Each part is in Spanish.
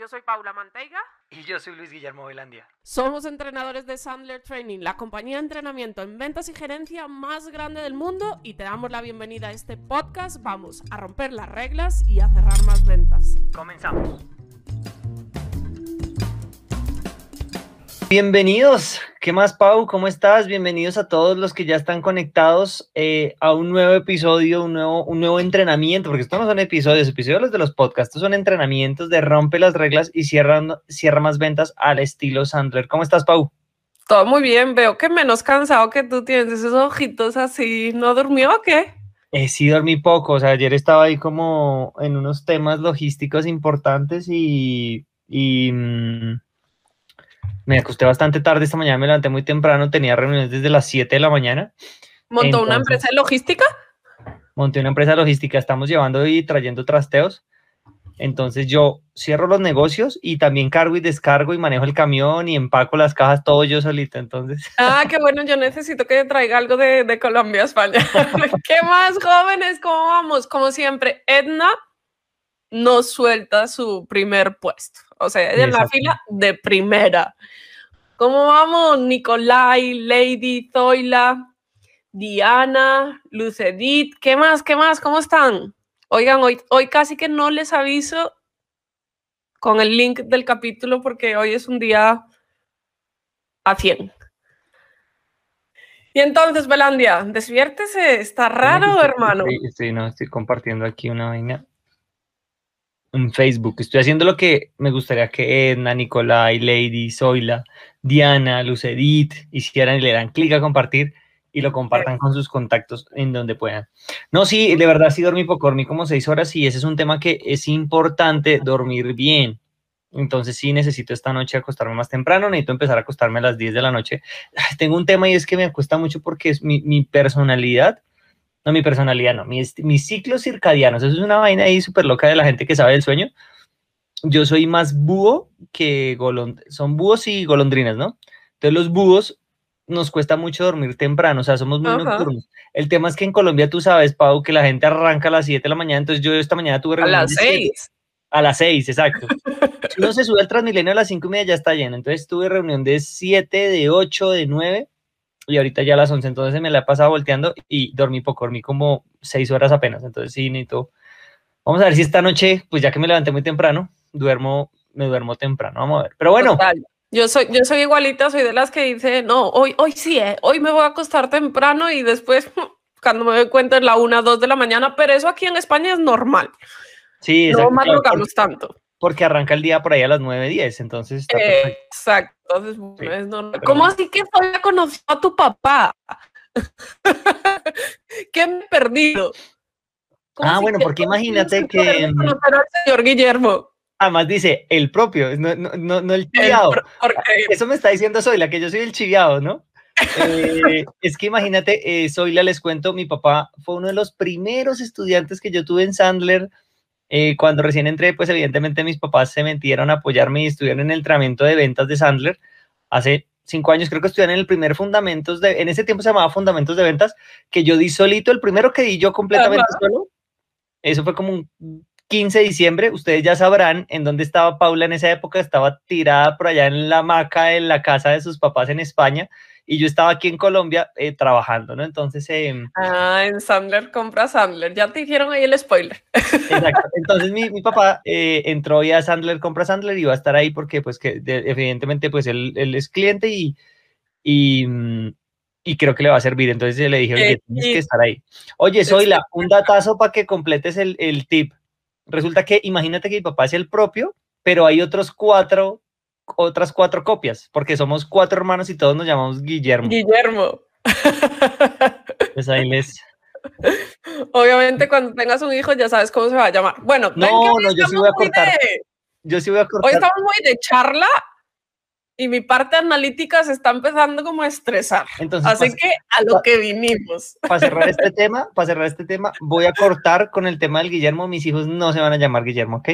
Yo soy Paula Manteiga. Y yo soy Luis Guillermo Velandia. Somos entrenadores de Sandler Training, la compañía de entrenamiento en ventas y gerencia más grande del mundo y te damos la bienvenida a este podcast. Vamos a romper las reglas y a cerrar más ventas. Comenzamos. Bienvenidos. ¿Qué más, Pau? ¿Cómo estás? Bienvenidos a todos los que ya están conectados eh, a un nuevo episodio, un nuevo, un nuevo entrenamiento, porque estos no son episodios, episodios los de los podcasts, estos son entrenamientos de rompe las reglas y cierra, cierra más ventas al estilo Sandler. ¿Cómo estás, Pau? Todo muy bien, veo que menos cansado que tú tienes esos ojitos así. ¿No durmió o qué? Eh, sí, dormí poco, o sea, ayer estaba ahí como en unos temas logísticos importantes y... y mm, me acosté bastante tarde esta mañana, me levanté muy temprano, tenía reuniones desde las 7 de la mañana. ¿Montó una empresa de logística? Monté una empresa de logística, estamos llevando y trayendo trasteos. Entonces yo cierro los negocios y también cargo y descargo y manejo el camión y empaco las cajas todo yo solito. Entonces. Ah, qué bueno, yo necesito que traiga algo de, de Colombia a España. ¿Qué más jóvenes? ¿Cómo vamos? Como siempre, Edna nos suelta su primer puesto. O sea, ella en la fila de primera. ¿Cómo vamos? Nicolai, Lady, Zoila, Diana, Lucedit, ¿qué más? ¿Qué más? ¿Cómo están? Oigan, hoy, hoy casi que no les aviso con el link del capítulo porque hoy es un día a 100. Y entonces, Belandia, despiértese, está raro, hermano. Sí, sí, no, estoy compartiendo aquí una vaina en Facebook. Estoy haciendo lo que me gustaría que Edna, Nicolai, Lady, Zoila, Diana, Lucedit hicieran y le dan clic a compartir y lo compartan con sus contactos en donde puedan. No, sí, de verdad sí dormí poco, dormí como seis horas y ese es un tema que es importante dormir bien. Entonces sí necesito esta noche acostarme más temprano, necesito empezar a acostarme a las 10 de la noche. Tengo un tema y es que me cuesta mucho porque es mi, mi personalidad no, mi personalidad no, mis, mis ciclos circadianos, eso es una vaina ahí súper loca de la gente que sabe del sueño. Yo soy más búho que golondrina, son búhos y golondrinas, ¿no? Entonces los búhos nos cuesta mucho dormir temprano, o sea, somos muy nocturnos. El tema es que en Colombia tú sabes, Pau, que la gente arranca a las 7 de la mañana, entonces yo esta mañana tuve reunión. A las 6. A las 6, exacto. uno se sube al Transmilenio a las 5 y media ya está lleno, entonces tuve reunión de 7, de 8, de 9 y ahorita ya a las 11, entonces me la he pasado volteando y dormí poco, dormí como 6 horas apenas, entonces sí, necesito, vamos a ver si esta noche, pues ya que me levanté muy temprano, duermo, me duermo temprano, vamos a ver, pero bueno. Yo soy, yo soy igualita, soy de las que dice, no, hoy, hoy sí, eh, hoy me voy a acostar temprano y después, cuando me doy cuenta, es la 1, 2 de la mañana, pero eso aquí en España es normal. Sí. No madrugamos tanto. Porque arranca el día por ahí a las 9, 10, entonces está Exacto. Entonces, es normal. ¿Cómo así que soy conocido a tu papá? ¿Qué me he perdido? Ah, bueno, porque imagínate que. Mm, conocer al señor Guillermo. Además dice el propio, no, no, no, el chiviado. Eso me está diciendo Zoila, que yo soy el chiviado, ¿no? Eh, es que imagínate, eh, Zoila, les cuento, mi papá fue uno de los primeros estudiantes que yo tuve en Sandler. Eh, cuando recién entré, pues evidentemente mis papás se metieron a apoyarme y estuvieron en el entrenamiento de ventas de Sandler. Hace cinco años creo que estuvieron en el primer Fundamentos de, en ese tiempo se llamaba Fundamentos de Ventas, que yo di solito, el primero que di yo completamente solo. Eso fue como un 15 de diciembre. Ustedes ya sabrán en dónde estaba Paula en esa época. Estaba tirada por allá en la hamaca en la casa de sus papás en España y yo estaba aquí en Colombia eh, trabajando, ¿no? Entonces... Eh, ah, en Sandler compra Sandler, ya te hicieron ahí el spoiler. Exacto, entonces mi, mi papá eh, entró ya a Sandler compra Sandler y va a estar ahí porque pues que evidentemente pues él, él, es cliente y, y, mm, y, creo que le va a servir, entonces le dije, oye, tienes que estar ahí. Oye, Zoila, un datazo para que completes el, el tip. Resulta que imagínate que mi papá es el propio, pero hay otros cuatro otras cuatro copias, porque somos cuatro hermanos y todos nos llamamos Guillermo. Guillermo. Pues ahí les... Obviamente cuando tengas un hijo ya sabes cómo se va a llamar. Bueno, no, no, yo sí voy a cortar. Yo sí voy a cortar. Hoy estamos muy de charla y mi parte analítica se está empezando como a estresar. Entonces, Así que a lo que vinimos. Para cerrar este tema, para cerrar este tema, voy a cortar con el tema del Guillermo. Mis hijos no se van a llamar Guillermo, ¿ok?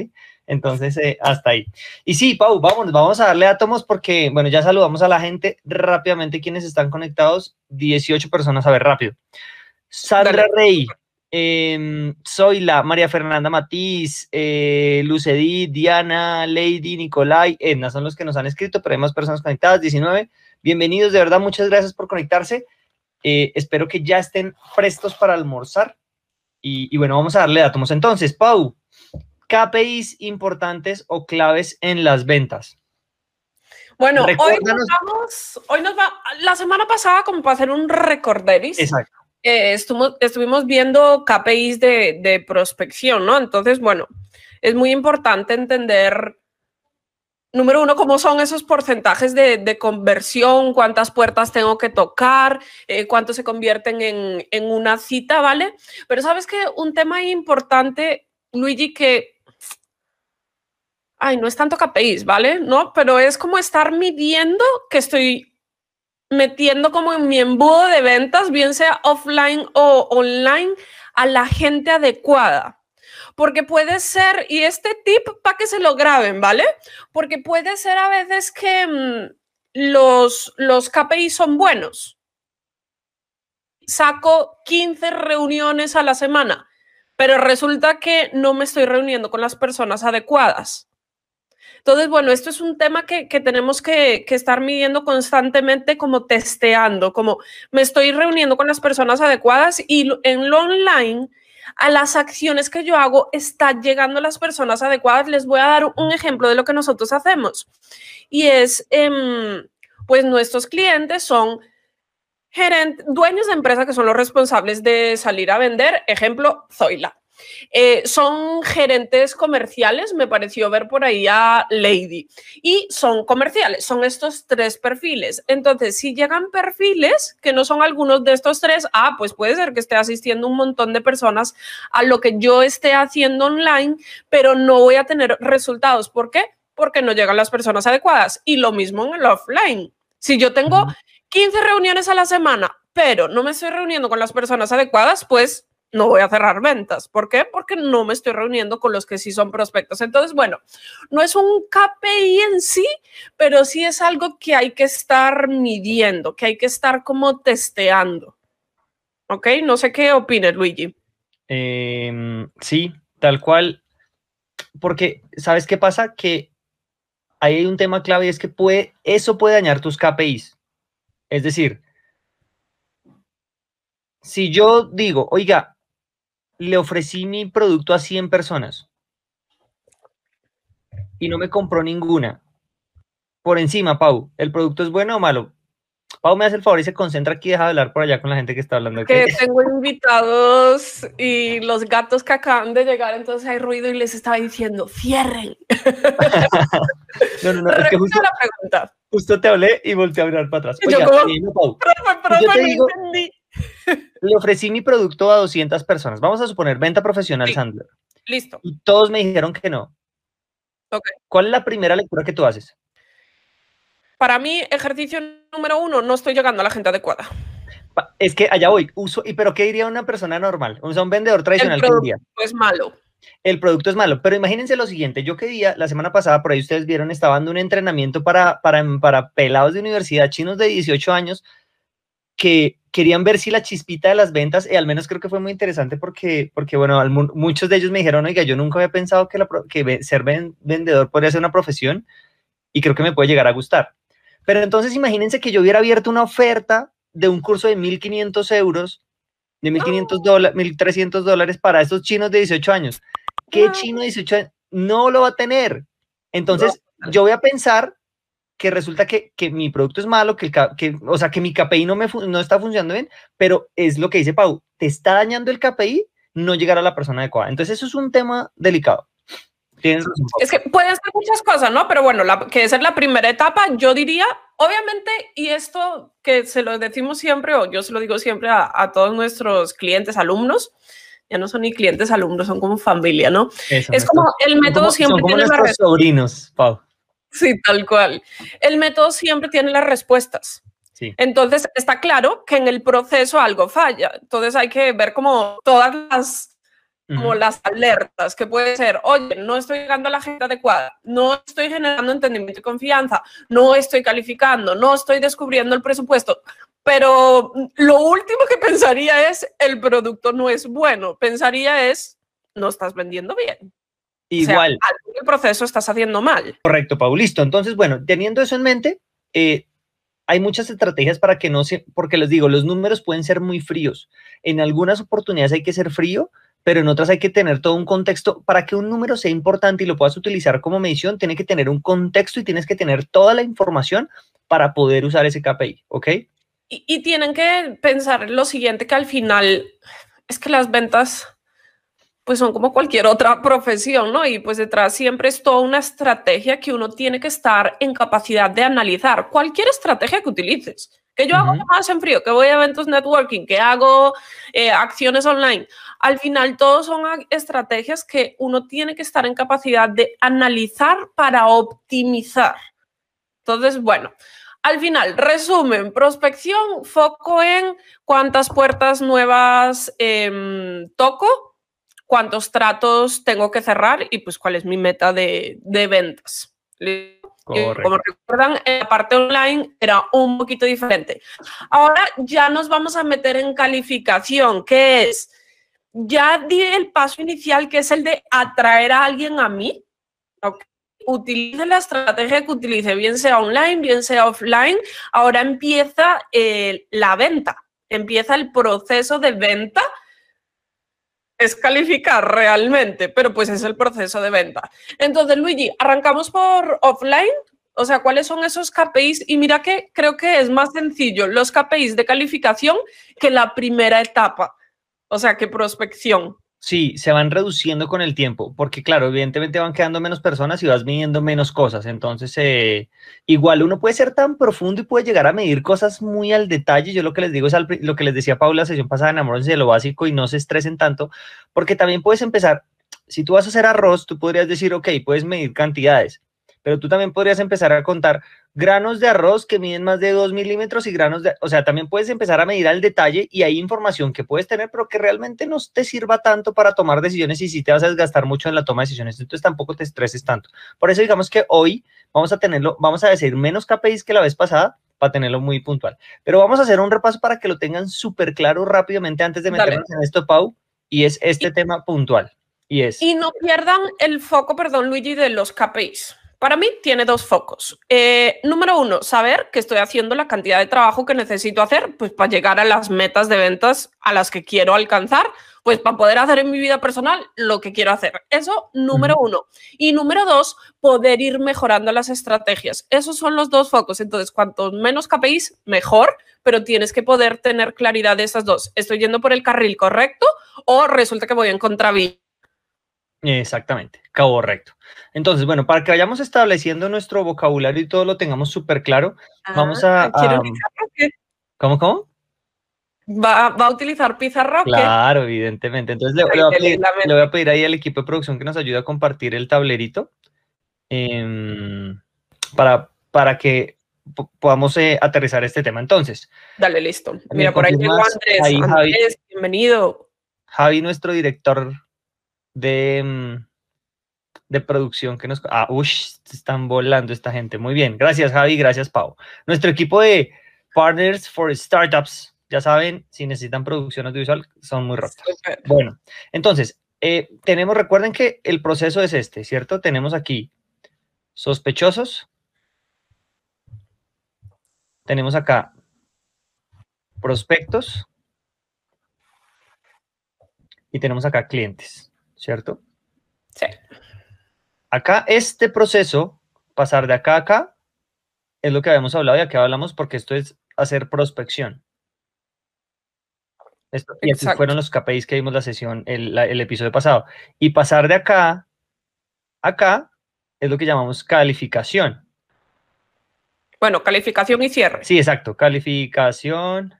Entonces, eh, hasta ahí. Y sí, Pau, vamos, vamos a darle átomos porque, bueno, ya saludamos a la gente rápidamente quienes están conectados. 18 personas, a ver, rápido. Sandra Rey, eh, Zoila, María Fernanda Matiz, eh, Lucedí, Diana, Lady, Nicolai, Edna, son los que nos han escrito, pero hay más personas conectadas, 19. Bienvenidos, de verdad, muchas gracias por conectarse. Eh, espero que ya estén prestos para almorzar. Y, y, bueno, vamos a darle átomos. Entonces, Pau, KPIs importantes o claves en las ventas. Bueno, hoy nos vamos, hoy nos va, la semana pasada como para hacer un recorderis. Exacto. Eh, estuvimos, viendo KPIs de, prospección, ¿no? Entonces, bueno, es muy importante entender, número uno, cómo son esos porcentajes de, conversión, cuántas puertas tengo que tocar, eh, cuánto se convierten en, en una cita, ¿vale? Pero sabes que un tema importante, Luigi, que ay, no es tanto KPIs, ¿vale? No, pero es como estar midiendo que estoy metiendo como en mi embudo de ventas, bien sea offline o online, a la gente adecuada. Porque puede ser, y este tip para que se lo graben, ¿vale? Porque puede ser a veces que mm, los, los son buenos. Saco 15 reuniones a la semana, pero resulta que no me estoy reuniendo con las personas adecuadas. Entonces, bueno, esto es un tema que, tenemos que, estar midiendo constantemente, como testeando, como me estoy reuniendo con las personas adecuadas y en lo online, a las acciones que yo hago, están llegando las personas adecuadas. Les voy a dar un ejemplo de lo que nosotros hacemos. Y es, em, pues nuestros clientes son gerentes, dueños de empresa que son los responsables de salir a vender. Ejemplo, Zoila. Eh, son gerentes comerciales, me pareció ver por ahí a Lady, y son comerciales, son estos tres perfiles. Entonces, si llegan perfiles que no son algunos de estos tres, ah, pues puede ser que esté asistiendo un montón de personas a lo que yo esté haciendo online, pero no voy a tener resultados. ¿Por qué? Porque no llegan las personas adecuadas. Y lo mismo en el offline. Si yo tengo 15 reuniones a la semana, pero no me estoy reuniendo con las personas adecuadas, pues no voy a cerrar ventas. ¿Por qué? Porque no me estoy reuniendo con los que sí son prospectos. Entonces, bueno, no es un KPI en sí, pero sí es algo que hay que estar midiendo, que hay que estar como testeando. ¿Ok? No sé qué opines, Luigi. Em, sí, tal cual. Porque, ¿sabes qué pasa? Que hay un tema clave y es que puede, eso puede dañar tus KPIs. Es decir, si yo digo, oiga, le ofrecí mi producto a 100 personas y no me compró ninguna. Por encima, Pau, ¿el producto es bueno o malo? Pau, me hace el favor y se concentra aquí y deja de hablar por allá con la gente que está hablando. Que tengo invitados y los gatos que acaban de llegar, entonces hay ruido y les estaba diciendo, cierren. no, no, no, es que justo, la pregunta. justo te hablé y volteé a hablar para atrás. yo como, Pau, yo te digo, entendí. Le ofrecí mi producto a 200 personas. Vamos a suponer venta profesional, Sandler. Listo. Y todos me dijeron que no. Okay. ¿Cuál es la primera lectura que tú haces? Para mí, ejercicio número uno, no estoy llegando a la gente adecuada. Es que allá voy, uso, y pero ¿qué diría una persona normal? O sea, un vendedor tradicional. El producto es malo. El producto es malo, pero imagínense lo siguiente, yo que día, la semana pasada, por ahí ustedes vieron, estaba dando un entrenamiento para, para, para pelados de universidad, chinos de 18 años, que querían ver si la chispita de las ventas, y al menos creo que fue muy interesante porque, porque bueno, muchos de ellos me dijeron, oiga, yo nunca había pensado que, la, que ser vendedor podría ser una profesión y creo que me puede llegar a gustar. Pero entonces imagínense que yo hubiera abierto una oferta de un curso de 1.500 euros, de 1.500 dólares, 1.300 dólares para estos chinos de 18 años. ¿Qué chino de 18 años? No lo va a tener. Entonces, yo voy a pensar que resulta que, que mi producto es malo, que, el, que, o sea, que mi KPI no, me, no está funcionando bien, pero es lo que dice Pau, te está dañando el KPI, no llegar a la persona adecuada. Entonces, eso es un tema delicado. Es que pueden ser muchas cosas, ¿no? Pero bueno, la, que esa es la primera etapa, yo diría, obviamente, y esto que se lo decimos siempre, o yo se lo digo siempre a, a todos nuestros clientes, alumnos, ya no son ni clientes, alumnos, son como familia, ¿no? es como el método siempre tiene las sobrinos, Pau. Sí, tal cual. El método siempre tiene las respuestas. Sí. Entonces, está claro que en el proceso algo falla. Entonces, hay que ver como todas las como las alertas, que puede ser, oye, no estoy llegando a la gente adecuada, no estoy generando entendimiento y confianza, no estoy calificando, no estoy descubriendo el presupuesto. Pero lo último que pensaría es, el producto no es bueno, pensaría es, no estás vendiendo bien. Igual. O el proceso estás haciendo mal. Correcto, Paulisto. Entonces, bueno, teniendo eso en mente, eh, hay muchas estrategias para que no se, porque les digo, los números pueden ser muy fríos. En algunas oportunidades hay que ser frío, pero en otras hay que tener todo un contexto. Para que un número sea importante y lo puedas utilizar como medición, tiene que tener un contexto y tienes que tener toda la información para poder usar ese KPI, ¿ok? Y, y tienen que pensar lo siguiente, que al final es que las ventas pues son como cualquier otra profesión, ¿no? Y pues detrás siempre es toda una estrategia que uno tiene que estar en capacidad de analizar. Cualquier estrategia que utilices. Que yo hago más en frío, que voy a eventos networking, que hago eh, acciones online. Al final, todos son estrategias que uno tiene que estar en capacidad de analizar para optimizar. Entonces, bueno, al final, resumen, prospección, foco en cuántas puertas nuevas em, toco, cuántos tratos tengo que cerrar y pues cuál es mi meta de, ventas. Como recuerdan, en la parte online era un poquito diferente. Ahora ya nos vamos a meter en calificación, que es, ya di el paso inicial, que es el de atraer a alguien a mí. Utilice la estrategia que utilice, bien sea online, bien sea offline. Ahora empieza eh, la venta, empieza el proceso de venta es calificar realmente, pero pues es el proceso de venta. Entonces, Luigi, arrancamos por offline. O sea, ¿cuáles son esos KPIs? Y mira que creo que es más sencillo los KPIs de calificación que la primera etapa. O sea, que prospección. Sí, se van reduciendo con el tiempo, porque claro, evidentemente van quedando menos personas y vas midiendo menos cosas. Entonces, eh, igual uno puede ser tan profundo y puede llegar a medir cosas muy al detalle. Yo lo que les digo es lo que les decía Paula la sesión pasada, enamórense de lo básico y no se estresen tanto, porque también puedes empezar, si tú vas a hacer arroz, tú podrías decir, ok, puedes medir cantidades, pero tú también podrías empezar a contar granos de arroz que miden más de 2 milímetros y granos de, o sea, también puedes empezar a medir al detalle y hay información que puedes tener, pero que realmente no te sirva tanto para tomar decisiones y si te vas a desgastar mucho en la toma de decisiones, entonces tampoco te estreses tanto. Por eso digamos que hoy vamos a tenerlo, vamos a decir menos KPIs que la vez pasada para tenerlo muy puntual. Pero vamos a hacer un repaso para que lo tengan súper claro rápidamente antes de meternos en esto, Pau, y es este tema puntual. Y es... Y no pierdan el foco, perdón, Luigi, de los KPIs. Para mí tiene dos focos. Eh, número uno, saber que estoy haciendo la cantidad de trabajo que necesito hacer pues, para llegar a las metas de ventas a las que quiero alcanzar, pues para poder hacer en mi vida personal lo que quiero hacer. Eso, número uno. Y número dos, poder ir mejorando las estrategias. Esos son los dos focos. Entonces, cuanto menos KPIs, mejor, pero tienes que poder tener claridad de esas dos. ¿Estoy yendo por el carril correcto o resulta que voy en contravía? Exactamente, correcto. Entonces, bueno, para que vayamos estableciendo nuestro vocabulario y todo lo tengamos súper claro, vamos a... a ¿Cómo, cómo? ¿Va, ¿Va, a utilizar pizarra? Claro, evidentemente. Entonces le, voy a pedir, ahí al equipo de producción que nos ayude a compartir el tablerito em, para, para que podamos eh, aterrizar este tema. Entonces. Dale, listo. Mira, por ahí tengo Andrés. Andrés, bienvenido. Javi, nuestro director de, mm, de producción que nos... Ah, uy, están volando esta gente. Muy bien. Gracias, Javi. Gracias, Pau. Nuestro equipo de Partners for Startups, ya saben, si necesitan producción audiovisual, son muy rotos. Bueno, entonces, eh, tenemos, recuerden que el proceso es este, ¿cierto? Tenemos aquí sospechosos, tenemos acá prospectos y tenemos acá clientes, ¿cierto? Sí. Acá este proceso, pasar de acá a acá, es lo que habíamos hablado y aquí hablamos porque esto es hacer prospección. Esto, y estos fueron los KPIs que vimos la sesión, el, el episodio pasado. Y pasar de acá a acá es lo que llamamos calificación. Bueno, calificación y cierre. Sí, exacto. Calificación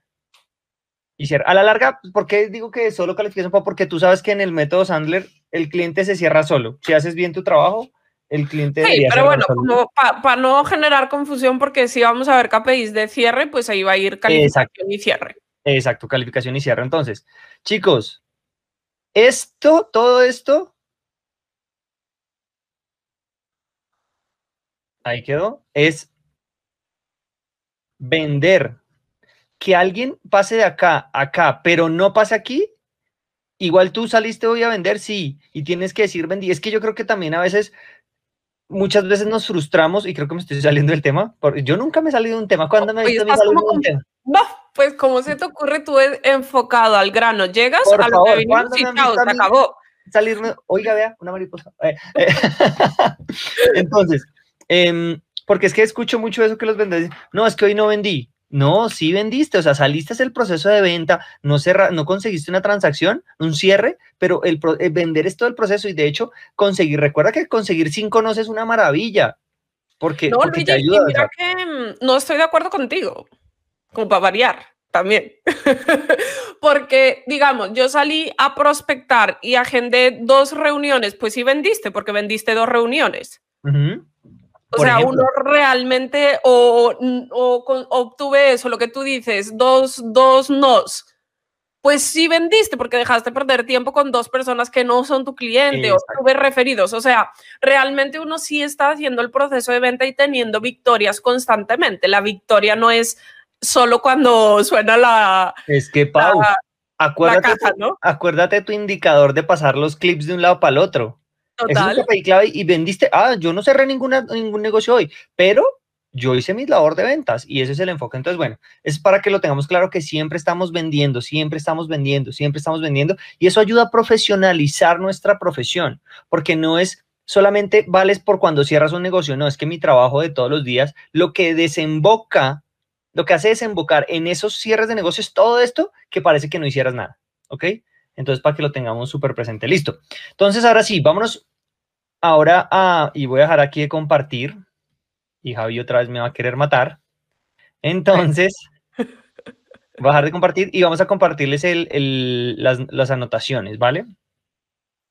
y. A la larga, ¿por qué digo que solo calificación? Porque tú sabes que en el método Sandler el cliente se cierra solo. Si haces bien tu trabajo, el cliente. Sí, pero bueno, para no generar confusión, porque si vamos a ver KPIs de cierre, pues ahí va a ir calificación y cierre. Exacto, calificación y cierre. Entonces, chicos, esto, todo esto. Ahí quedó. Es vender. Que alguien pase de acá a acá, pero no pase aquí, igual tú saliste hoy a vender, sí, y tienes que decir vendí. Es que yo creo que también a veces, muchas veces nos frustramos, y creo que me estoy saliendo del tema, porque yo nunca me he salido de un tema. ¿Cuándo me he visto de un tema? No, pues como se te ocurre, tú es enfocado al grano, llegas a lo que vinimos y chao, se acabó. Salirme, oiga, vea, una mariposa. Eh, eh, entonces, eh, porque es que escucho mucho eso que los vendedores no, es que hoy no vendí. No, sí vendiste, o sea, saliste del proceso de venta, no, cerra, no conseguiste una transacción, un cierre, pero el, vender es todo el proceso y de hecho conseguir, recuerda que conseguir cinco no es una maravilla, porque, no, porque te ayuda. Mira que mm, no estoy de acuerdo contigo, como para variar también, porque digamos, yo salí a prospectar y agendé dos reuniones, pues sí vendiste, porque vendiste dos reuniones. O sea, uno realmente o, obtuve eso, lo que tú dices, dos, dos nos. Pues sí vendiste porque dejaste perder tiempo con dos personas que no son tu cliente o tuve referidos. O sea, realmente uno sí está haciendo el proceso de venta y teniendo victorias constantemente. La victoria no es solo cuando suena la... Es que, Pau, acuérdate, ¿no? acuérdate tu indicador de pasar los clips de un lado para el otro. Total. Es clave y vendiste. Ah, yo no cerré ninguna, ningún negocio hoy, pero yo hice mi labor de ventas y ese es el enfoque. Entonces, bueno, es para que lo tengamos claro que siempre estamos vendiendo, siempre estamos vendiendo, siempre estamos vendiendo y eso ayuda a profesionalizar nuestra profesión, porque no es solamente vales por cuando cierras un negocio, no, es que mi trabajo de todos los días, lo que desemboca, lo que hace desembocar en esos cierres de negocios, todo esto que parece que no hicieras nada, ¿ok? Entonces, para que lo tengamos súper presente. Listo. Entonces, ahora sí, vámonos ahora a, y voy a dejar aquí de compartir, y Javi otra vez me va a querer matar. Entonces, voy a dejar de compartir y vamos a compartirles las, las anotaciones, ¿vale?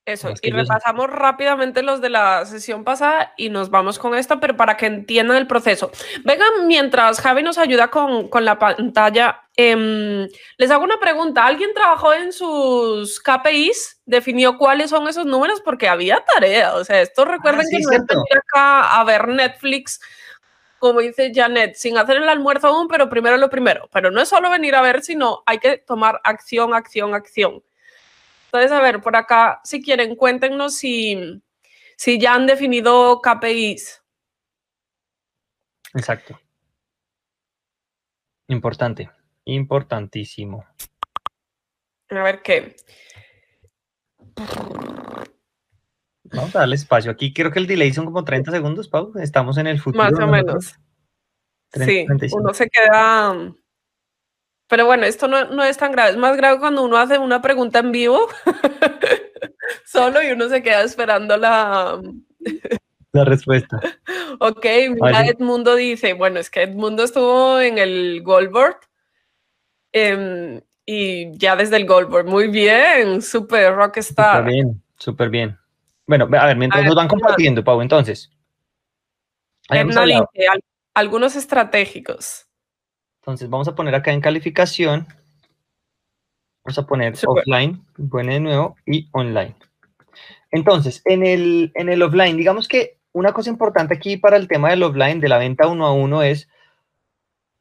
Eso, y repasamos rápidamente los de la sesión pasada y nos vamos con esta, pero para que entiendan el proceso. Vengan, mientras Javi nos ayuda con, con la pantalla, em, les hago una pregunta. ¿Alguien trabajó en sus KPIs? ¿Definió cuáles son esos números? Porque había tarea. O sea, esto ah, recuerden que no es venir acá a ver Netflix, como dice Janet, sin hacer el almuerzo aún, pero primero lo primero. Pero no es solo venir a ver, sino hay que tomar acción, acción, acción. Entonces, a ver, por acá, si quieren, cuéntenos si, si ya han definido KPIs. Exacto. Importante, importantísimo. A ver qué. Vamos a darle espacio. Aquí creo que el delay son como 30 segundos, Pau. Estamos en el futuro. Más o menos. sí, uno se queda pero bueno, esto no, es tan grave. Es más grave cuando uno hace una pregunta en vivo solo y uno se queda esperando la... la respuesta. Ok, mira, Edmundo dice, bueno, es que Edmundo estuvo en el Goldboard em, y ya desde el Goldboard. Muy bien, súper rockstar. Súper bien, súper bien. Bueno, a ver, mientras nos van compartiendo, Pau, entonces. algunos estratégicos. Entonces vamos a poner acá en calificación, vamos a poner offline, pone de nuevo, y online. Entonces, en el, en el offline, digamos que una cosa importante aquí para el tema del offline, de la venta uno a uno, es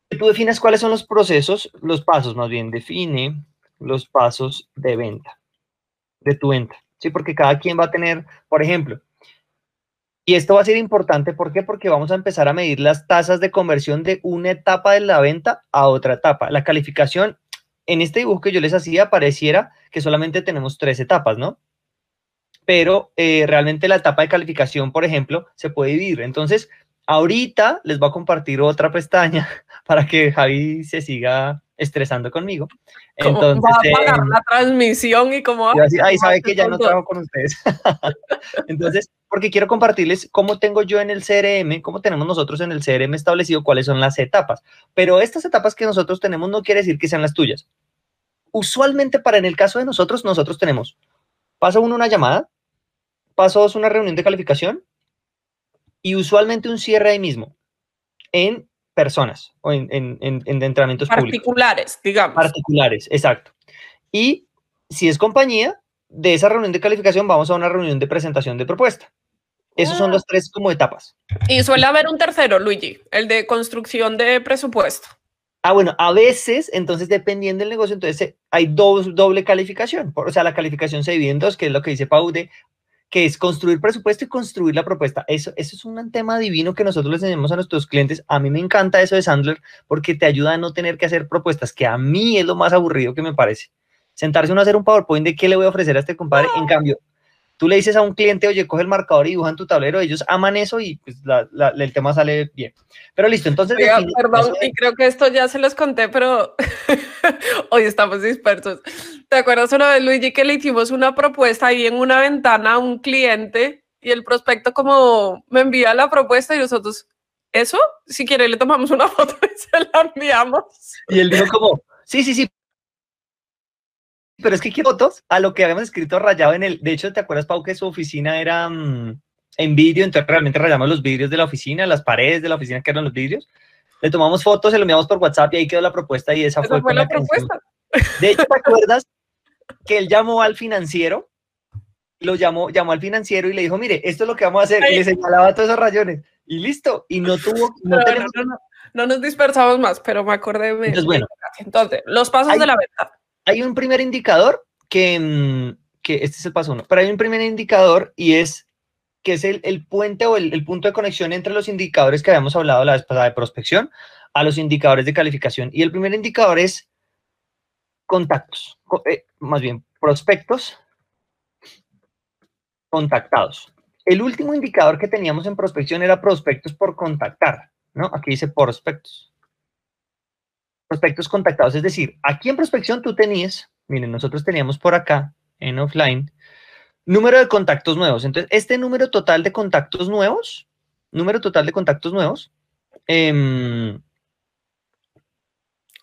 tú defines cuáles son los procesos, los pasos más bien, define los pasos de venta, de tu venta, ¿sí? Porque cada quien va a tener, por ejemplo, Y esto va a ser importante, ¿por qué? Porque vamos a empezar a medir las tasas de conversión de una etapa de la venta a otra etapa. La calificación, en este dibujo que yo les hacía, pareciera que solamente tenemos tres etapas, ¿no? Pero eh, realmente la etapa de calificación, por ejemplo, se puede dividir. Entonces, ahorita les voy a compartir otra pestaña para que Javi se siga estresando conmigo. Entonces, va a pagar la transmisión y como... Ahí sabe que ya no trabajo con ustedes. Entonces, porque quiero compartirles cómo tengo yo en el CRM, cómo tenemos nosotros en el CRM establecido cuáles son las etapas. Pero estas etapas que nosotros tenemos no quiere decir que sean las tuyas. Usualmente para en el caso de nosotros, nosotros tenemos paso uno una llamada, paso dos una reunión de calificación y usualmente un cierre ahí mismo en personas o en, en, en, en entrenamientos particulares, digamos. Particulares, exacto. Y si es compañía, de esa reunión de calificación vamos a una reunión de presentación de propuesta. Esos son ah. los tres como etapas. Y suele haber un tercero, Luigi, el de construcción de presupuesto. Ah, bueno, a veces, entonces dependiendo del negocio, entonces hay doble calificación. O sea, la calificación se divide en dos, que es lo que dice Pau de que es construir presupuesto y construir la propuesta. Eso, eso es un tema divino que nosotros les enseñamos a nuestros clientes. A mí me encanta eso de Sandler porque te ayuda a no tener que hacer propuestas, que a mí es lo más aburrido que me parece. Sentarse uno a hacer un PowerPoint de qué le voy a ofrecer a este compadre. En cambio, tú le dices a un cliente, oye, coge el marcador y dibuja en tu tablero, ellos aman eso y pues el tema sale bien. Pero listo, entonces... perdón, y creo que esto ya se los conté, pero hoy estamos dispersos. ¿Te acuerdas una vez, Luigi, que le hicimos una propuesta ahí en una ventana a un cliente y el prospecto como me envía la propuesta y nosotros, ¿eso? Si quiere le tomamos una foto y se la enviamos. Y él dijo como, sí, sí, sí, pero es que quiero fotos a lo que habíamos escrito rayado en el. De hecho, ¿te acuerdas, Pau, que su oficina era mm, en vídeo? Entonces realmente rayamos los vidrios de la oficina, las paredes de la oficina que eran los vidrios. Le tomamos fotos, se lo enviamos por WhatsApp y ahí quedó la propuesta y esa, fue, la propuesta. De hecho, ¿te acuerdas que él llamó al financiero? Lo llamó, llamó al financiero y le dijo, mire, esto es lo que vamos a hacer. Y le señalaba todos esos rayones. Y listo. Y no tuvo. No, no, nos dispersamos más, pero me acordé. De, Entonces, bueno. Entonces, los pasos de la venta hay un primer indicador que, mm, que, este es el paso uno, pero hay un primer indicador y es que es el, puente o el, punto de conexión entre los indicadores que habíamos hablado la vez pasada de prospección a los indicadores de calificación. Y el primer indicador es contactos, eh, más bien prospectos contactados. El último indicador que teníamos en prospección era prospectos por contactar, ¿no? Aquí dice prospectos prospectos contactados. Es decir, aquí en prospección tú tenías, miren, nosotros teníamos por acá en offline, número de contactos nuevos. Entonces, este número total de contactos nuevos, número total de contactos nuevos, eh,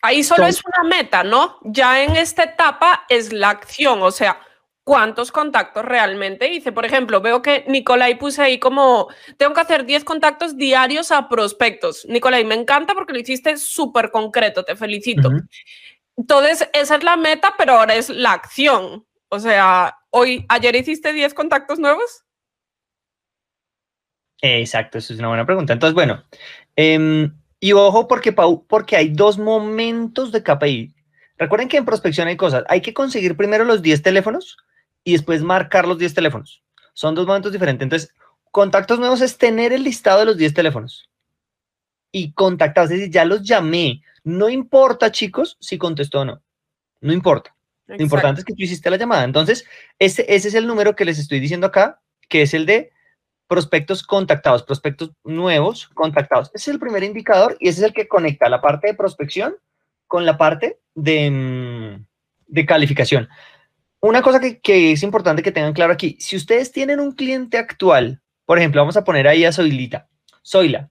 Ahí solo es una meta, ¿no? Ya en esta etapa es la acción, o sea, cuántos contactos realmente hice. Por ejemplo, veo que Nicolai puse ahí como, tengo que hacer 10 contactos diarios a prospectos. Nicolai, me encanta porque lo hiciste súper concreto, te felicito. Entonces, esa es la meta, pero ahora es la acción. O sea, hoy, ayer hiciste 10 contactos nuevos. Exacto, eso es una buena pregunta. Entonces, bueno, em, y ojo porque, porque hay dos momentos de KPI. Recuerden que en prospección hay cosas. Hay que conseguir primero los 10 teléfonos y después marcar los 10 teléfonos. Son dos momentos diferentes. Entonces, contactos nuevos es tener el listado de los 10 teléfonos y contactados, es decir, ya los llamé. No importa, chicos, si contestó o no. No importa. Lo importante es que tú hiciste la llamada. Entonces, ese, ese es el número que les estoy diciendo acá, que es el de prospectos contactados, prospectos nuevos contactados. Ese es el primer indicador y ese es el que conecta la parte de prospección con la parte de, mm, de calificación una cosa que, es importante que tengan claro aquí, si ustedes tienen un cliente actual, por ejemplo, vamos a poner ahí a Zoilita, Zoila,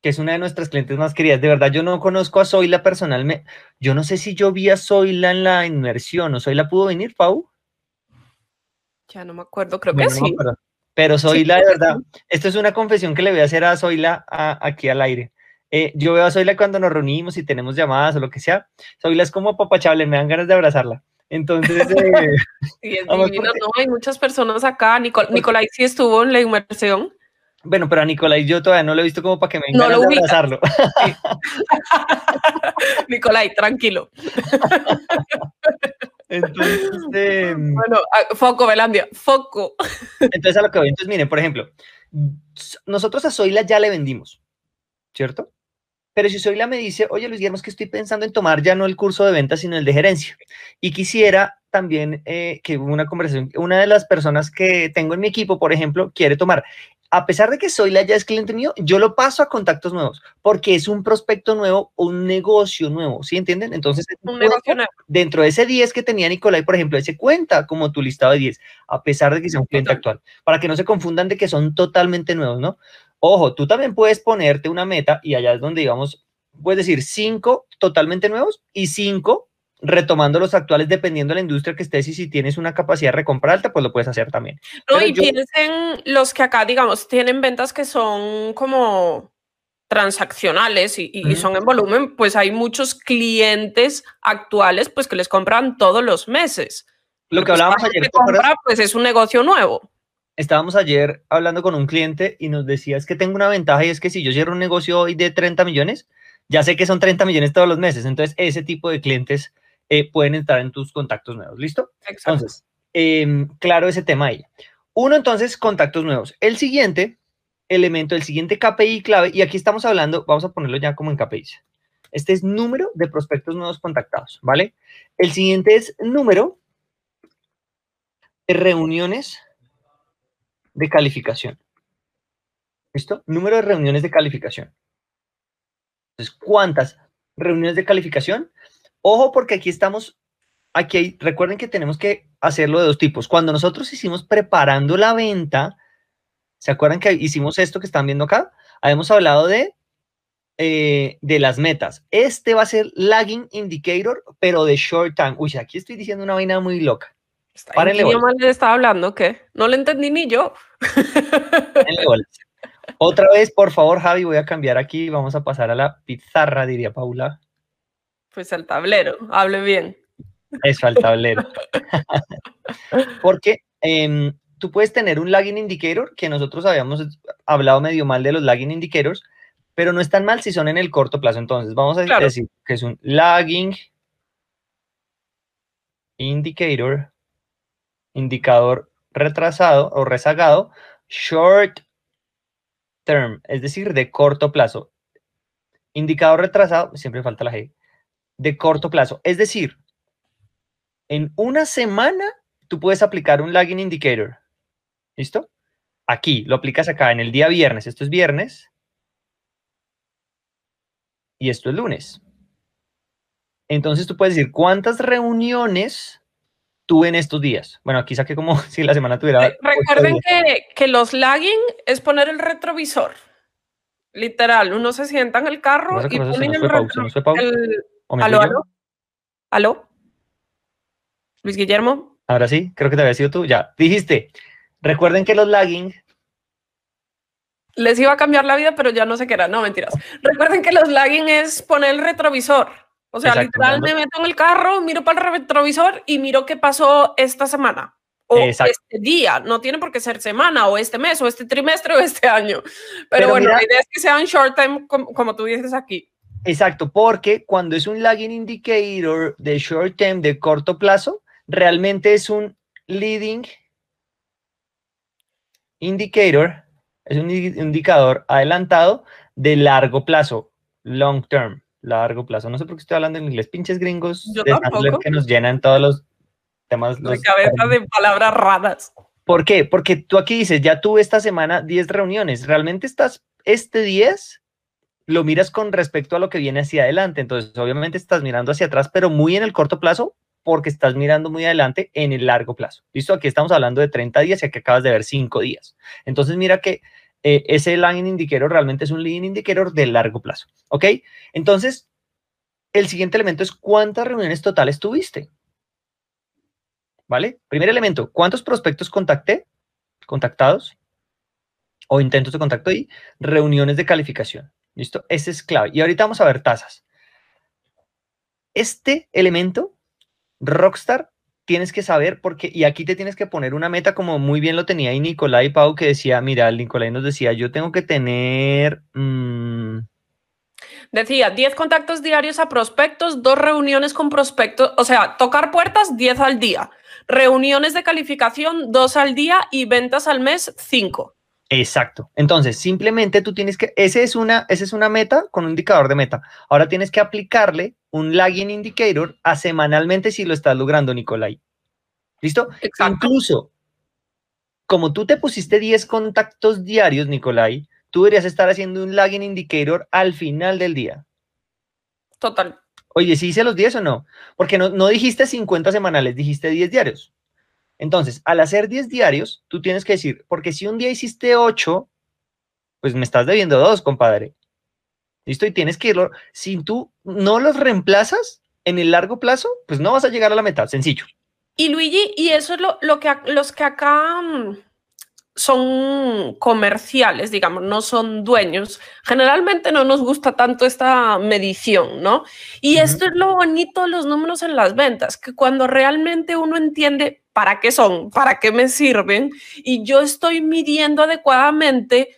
que es una de nuestras clientes más queridas. De verdad, yo no conozco a Zoila personalmente. Yo no sé si yo vi a Zoila en la inmersión o Zoila pudo venir, Pau. Ya no me acuerdo, creo que sí. Pero Zoila, de verdad, esto es una confesión que le voy a hacer a Zoila aquí al aire. Eh, yo veo a Zoila cuando nos reunimos y tenemos llamadas o lo que sea. Zoila es como papachable, me dan ganas de abrazarla. Entonces, eh, no, hay muchas personas acá. Nicolai sí estuvo en la inmersión. Bueno, pero a Nicolai yo todavía no lo he visto como para que me vengan a abrazarlo. Nicolai, tranquilo. Entonces, em, bueno, foco, Belandia, foco. Entonces, a lo que voy, entonces, miren, por ejemplo, nosotros a Zoila ya le vendimos, ¿cierto? Pero si Zoila me dice, oye Luis Guillermo, es que estoy pensando en tomar ya no el curso de ventas, sino el de gerencia. Y quisiera también eh, que una conversación, una de las personas que tengo en mi equipo, por ejemplo, quiere tomar a pesar de que soy la ya es cliente mío, yo lo paso a contactos nuevos porque es un prospecto nuevo, un negocio nuevo, ¿sí entienden? Entonces, un negocio nuevo. dentro de ese 10 que tenía Nicolai, por ejemplo, ese cuenta como tu listado de 10, a pesar de que sea un cliente actual, para que no se confundan de que son totalmente nuevos, ¿no? Ojo, tú también puedes ponerte una meta y allá es donde, digamos, puedes decir 5 totalmente nuevos y 5 retomando los actuales dependiendo de la industria que estés y si tienes una capacidad de recompra alta, pues lo puedes hacer también. No, y piensen los que acá, digamos, tienen ventas que son como transaccionales y, son en volumen, pues hay muchos clientes actuales pues que les compran todos los meses. Lo que pues, hablábamos ayer. pues es un negocio nuevo. Estábamos ayer hablando con un cliente y nos decía es que tengo una ventaja y es que si yo cierro un negocio hoy de 30 millones, ya sé que son 30 millones todos los meses. Entonces, ese tipo de clientes eh, pueden entrar en tus contactos nuevos. ¿Listo? Entonces, em, claro ese tema ahí. Uno, entonces, contactos nuevos. El siguiente elemento, el siguiente KPI clave, y aquí estamos hablando, vamos a ponerlo ya como en KPI. Este es número de prospectos nuevos contactados, ¿vale? El siguiente es número de reuniones de calificación. ¿Listo? Número de reuniones de calificación. Entonces, ¿cuántas reuniones de calificación? Ojo, porque aquí estamos, aquí recuerden que tenemos que hacerlo de dos tipos. Cuando nosotros hicimos preparando la venta, ¿se acuerdan que hicimos esto que están viendo acá? Habíamos hablado de, eh, de las metas. Este va a ser lagging indicator, pero de short time. Uy, aquí estoy diciendo una vaina muy loca. ¿En qué idioma le estaba hablando? ¿Qué? No le entendí ni yo. Otra vez, por favor, Javi, voy a cambiar aquí. Vamos a pasar a la pizarra, diría Paula. Pues al tablero, hable bien. Eso, al tablero. Porque em, tú puedes tener un lagging indicator, que nosotros habíamos hablado medio mal de los lagging indicators, pero no es tan mal si son en el corto plazo. Entonces, vamos a decir que es un lagging indicator, indicador retrasado o rezagado, short term, es decir, de corto plazo. Indicador retrasado, siempre falta la G, de corto plazo. Es decir, en una semana tú puedes aplicar un lagging indicator. ¿Listo? Aquí, lo aplicas acá en el día viernes. Esto es viernes. Y esto es lunes. Entonces tú puedes decir cuántas reuniones tuve en estos días. Bueno, aquí saqué como si la semana tuviera... Recuerden que, que, los lagging es poner el retrovisor. Literal, uno se sienta en el carro y ponen el, el, ¿Aló, aló? ¿Aló? Luis Guillermo. Ahora sí, creo que te había sido tú. Ya, dijiste. Recuerden que los lagging. Les iba a cambiar la vida, pero ya no sé qué era. No, mentiras. Recuerden que los lagging es poner el retrovisor. O sea, literal me meto en el carro, miro para el retrovisor y miro qué pasó esta semana. O este día. No tiene por qué ser semana, o este mes, o este trimestre, o este año. Pero, bueno, la idea es que sea un short time, como tú dices aquí. Exacto, porque cuando es un lagging indicator de short term, de corto plazo, realmente es un leading indicator, es un indicador adelantado de largo plazo, long term, largo plazo. No sé por qué estoy hablando en inglés, pinches gringos Yo de que nos llenan todos los temas. La cabeza de palabras raras. ¿Por qué? Porque tú aquí dices, ya tuve esta semana 10 reuniones, realmente estás este 10 lo miras con respecto a lo que viene hacia adelante. Entonces, obviamente estás mirando hacia atrás, pero muy en el corto plazo, porque estás mirando muy adelante en el largo plazo. ¿Listo? Aquí estamos hablando de 30 días y aquí acabas de ver 5 días. Entonces, mira que eh, ese line indicator realmente es un leading indicator de largo plazo. ¿Ok? Entonces, el siguiente elemento es cuántas reuniones totales tuviste. ¿Vale? Primer elemento, ¿cuántos prospectos contacté? Contactados o intentos de contacto y reuniones de calificación. ¿Listo? Ese es clave. Y ahorita vamos a ver tasas. Este elemento, Rockstar, tienes que saber porque, y aquí te tienes que poner una meta como muy bien lo tenía ahí Nicolai Pau que decía, mira, Nicolai nos decía, yo tengo que tener... Mm, decía, 10 contactos diarios a prospectos, dos reuniones con prospectos, o sea, tocar puertas 10 al día, reuniones de calificación 2 al día y ventas al mes 5. Exacto. Entonces, simplemente tú tienes que, ese es una, esa es una meta con un indicador de meta. Ahora tienes que aplicarle un lagging indicator a semanalmente si lo estás logrando, Nicolai. ¿Listo? Exacto. Incluso, como tú te pusiste 10 contactos diarios, Nicolai, tú deberías estar haciendo un lagging indicator al final del día. Total. Oye, ¿sí hice los 10 o no? Porque no, no dijiste 50 semanales, dijiste 10 diarios. Entonces, al hacer 10 diarios, tú tienes que decir, porque si un día hiciste 8, pues me estás debiendo 2, compadre. ¿Listo? Y tienes que irlo. Si tú no los reemplazas en el largo plazo, pues no vas a llegar a la meta. Sencillo. Y Luigi, y eso es lo, lo que los que acá mm, son comerciales, digamos, no son dueños. Generalmente no nos gusta tanto esta medición, ¿no? Y esto es lo bonito de los números en las ventas, que cuando realmente uno entiende para qué son, para qué me sirven, y yo estoy midiendo adecuadamente,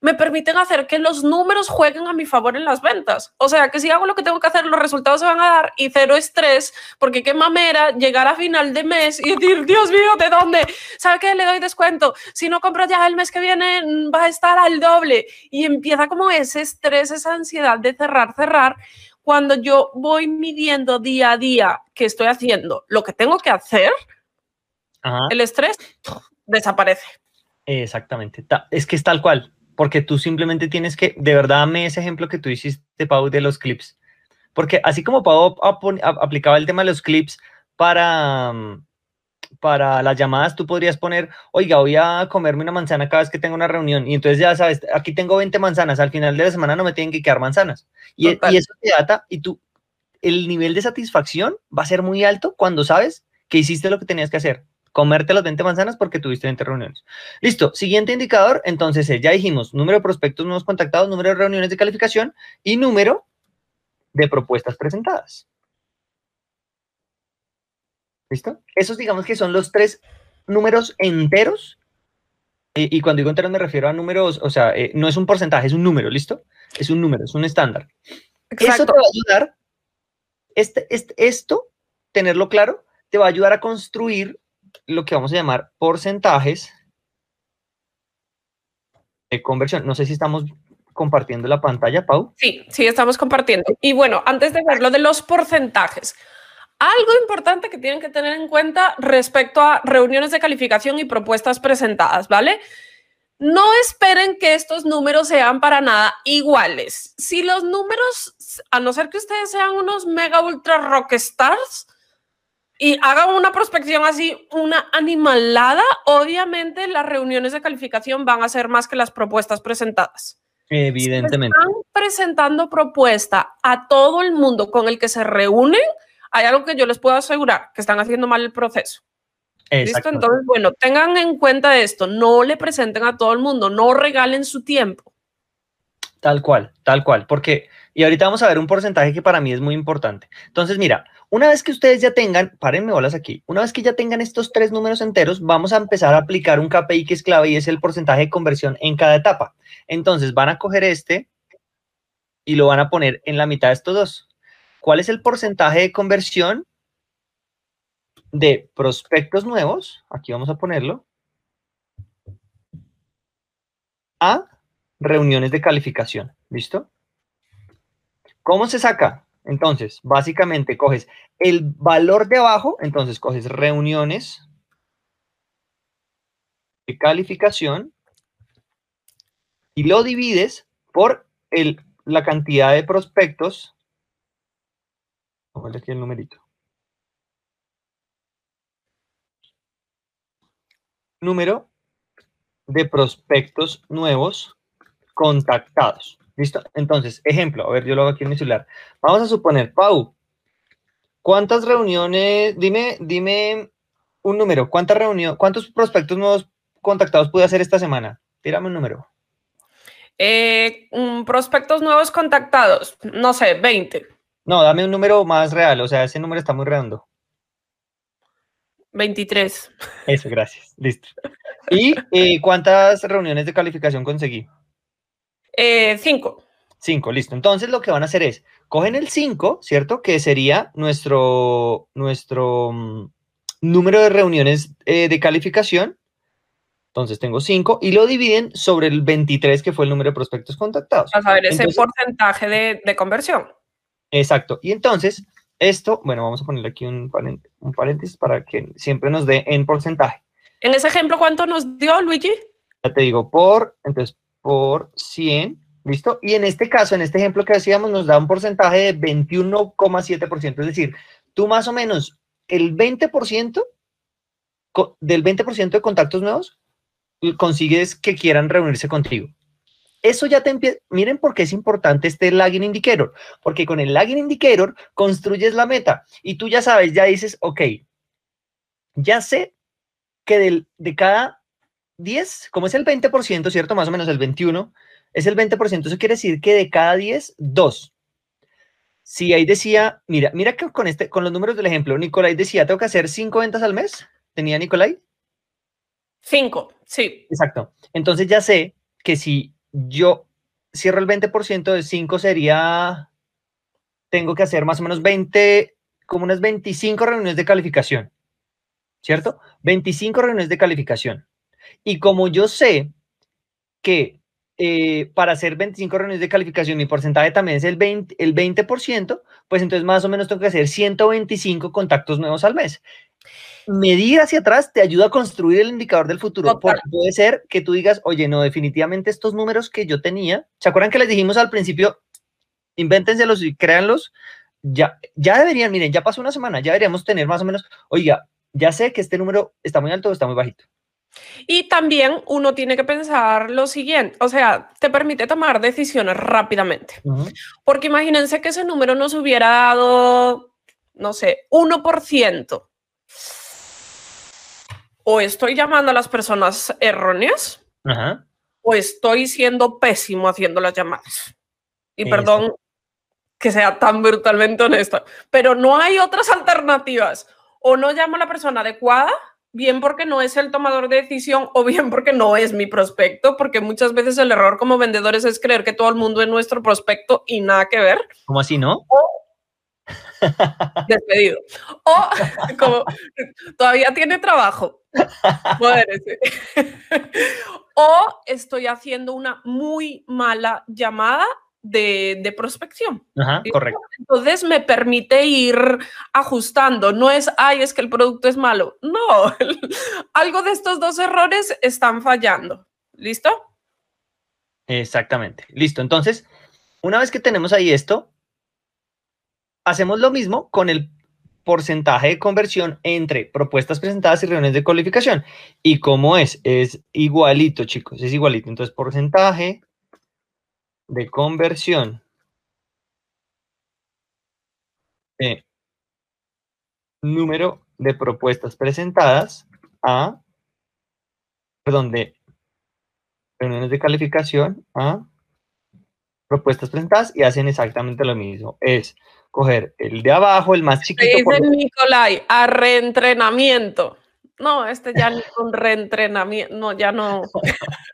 me permiten hacer que los números jueguen a mi favor en las ventas. O sea, que si hago lo que tengo que hacer, los resultados se van a dar y cero estrés, porque qué mamera llegar a final de mes y decir, Dios mío, ¿de dónde? ¿Sabe qué? Le doy descuento. Si no compro ya el mes que viene, mm, va a estar al doble. Y empieza como ese estrés, esa ansiedad de cerrar, cerrar. Cuando yo voy midiendo día a día que estoy haciendo lo que tengo que hacer, Ajá. el estrés desaparece. Exactamente. Ta- Es que es tal cual, porque tú simplemente tienes que, de verdad, dame ese ejemplo que tú hiciste, Pau, de los clips. Porque así como Pau aplicaba el tema de los clips para, mm, para las llamadas, tú podrías poner, oiga, voy a comerme una manzana cada vez que tengo una reunión. Y entonces ya sabes, aquí tengo 20 manzanas, al final de la semana no me tienen que quedar manzanas. Y, y eso te data, y tú, el nivel de satisfacción va a ser muy alto cuando sabes que hiciste lo que tenías que hacer. Comerte las 20 manzanas porque tuviste 20 reuniones. Listo, siguiente indicador, entonces eh, ya dijimos número de prospectos nuevos contactados, número de reuniones de calificación y número de propuestas presentadas. ¿Listo? Esos digamos que son los tres números enteros. y cuando digo enteros me refiero a números, o sea, eh, no es un porcentaje, es un número, ¿listo? Es un número, es un estándar. Eso te va a ayudar, este, este, esto, tenerlo claro, te va a ayudar a construir lo que vamos a llamar porcentajes de conversión. No sé si estamos compartiendo la pantalla, Pau. Sí, sí, estamos compartiendo. Y bueno, antes de ver lo de los porcentajes, algo importante que tienen que tener en cuenta respecto a reuniones de calificación y propuestas presentadas, ¿vale? No esperen que estos números sean para nada iguales. Si los números, a no ser que ustedes sean unos mega ultra rockstars y hagan una prospección así, una animalada, obviamente las reuniones de calificación van a ser más que las propuestas presentadas. Evidentemente. Si están presentando propuesta a todo el mundo con el que se reúnen, hay algo que yo les puedo asegurar, que están haciendo mal el proceso. ¿Listo? Exacto. Entonces, bueno, tengan en cuenta esto, no le presenten a todo el mundo, no regalen su tiempo. Tal cual, tal cual, porque, y ahorita vamos a ver un porcentaje que para mí es muy importante. Entonces, mira, una vez que ustedes ya tengan, párenme bolas aquí, una vez que ya tengan estos tres números enteros, vamos a empezar a aplicar un KPI que es clave y es el porcentaje de conversión en cada etapa. Entonces, van a coger este y lo van a poner en la mitad de estos dos. ¿Cuál es el porcentaje de conversión de prospectos nuevos? Aquí vamos a ponerlo. A reuniones de calificación. ¿Listo? ¿Cómo se saca? Entonces, básicamente coges el valor de abajo, entonces coges reuniones de calificación y lo divides por el, la cantidad de prospectos. Ver aquí el numerito. Número de prospectos nuevos contactados. ¿Listo? Entonces, ejemplo, a ver, yo lo hago aquí en mi celular. Vamos a suponer, Pau, ¿cuántas reuniones? Dime, dime un número. ¿Cuántas reuniones, cuántos prospectos nuevos contactados pude hacer esta semana? Tírame un número. Eh, prospectos nuevos contactados, no sé, 20, No, dame un número más real, o sea, ese número está muy redondo. 23. Eso, gracias. Listo. ¿Y eh, cuántas reuniones de calificación conseguí? Eh, 5. 5, listo. Entonces lo que van a hacer es, cogen el 5, ¿cierto? Que sería nuestro, nuestro mm, número de reuniones eh, de calificación Entonces tengo 5 y lo dividen sobre el 23, que fue el número de prospectos contactados. A saber ese porcentaje de, de, conversión. Exacto. Y entonces, esto, bueno, vamos a ponerle aquí un, un paréntesis para que siempre nos dé en porcentaje. En ese ejemplo, ¿cuánto nos dio, Luigi? Ya te digo, por, entonces, por 100, ¿listo? Y en este caso, en este ejemplo que hacíamos, nos da un porcentaje de 21,7%. Es decir, tú más o menos el 20% del 20% de contactos nuevos consigues que quieran reunirse contigo. Eso ya te empieza, miren por qué es importante este lagging indicator, porque con el lagging indicator construyes la meta y tú ya sabes, ya dices, ok, ya sé que del, de cada 10, como es el 20%, ¿cierto? Más o menos el 21, es el 20%, eso quiere decir que de cada 10, 2. Si ahí decía, mira, mira que con, este, con los números del ejemplo, Nicolai decía, tengo que hacer 5 ventas al mes, ¿tenía Nicolai? 5, sí. Exacto. Entonces ya sé que si yo cierro el 20% de 5 sería, tengo que hacer más o menos 20, como unas 25 reuniones de calificación, ¿cierto? 25 reuniones de calificación. Y como yo sé que eh, para hacer 25 reuniones de calificación mi porcentaje también es el 20%, el 20%, pues entonces más o menos tengo que hacer 125 contactos nuevos al mes medir hacia atrás te ayuda a construir el indicador del futuro. Porque puede ser que tú digas, oye, no, definitivamente estos números que yo tenía, ¿se acuerdan que les dijimos al principio, invéntenselos y créanlos? Ya, ya deberían, miren, ya pasó una semana, ya deberíamos tener más o menos, oiga, ya sé que este número está muy alto o está muy bajito. Y también uno tiene que pensar lo siguiente, o sea, te permite tomar decisiones rápidamente. Porque imagínense que ese número nos hubiera dado, no sé, 1% o estoy llamando a las personas erróneas o estoy siendo pésimo haciendo las llamadas. Y perdón que sea tan brutalmente honesto, pero no hay otras alternativas. O no llamo a la persona adecuada, bien porque no es el tomador de decisión o bien porque no es mi prospecto, porque muchas veces el error como vendedores es creer que todo el mundo es nuestro prospecto y nada que ver. ¿Cómo así, no? despedido. O como todavía tiene trabajo. o estoy haciendo una muy mala llamada de, prospección. correcto. Entonces me permite ir ajustando. No es, ay, es que el producto es malo. No, algo de estos dos errores están fallando. ¿Listo? Exactamente. Listo. Entonces, una vez que tenemos ahí esto, hacemos lo mismo con el porcentaje de conversión entre propuestas presentadas y reuniones de cualificación. ¿Y cómo es? Es igualito, chicos, es igualito. Entonces, porcentaje de conversión de número de propuestas presentadas a, perdón, de reuniones de calificación a propuestas presentadas y hacen exactamente lo mismo. Es coger el de abajo, el más chiquito. Dice Nicolai, a reentrenamiento. No, este ya ni con reentrenamiento, no, ya no.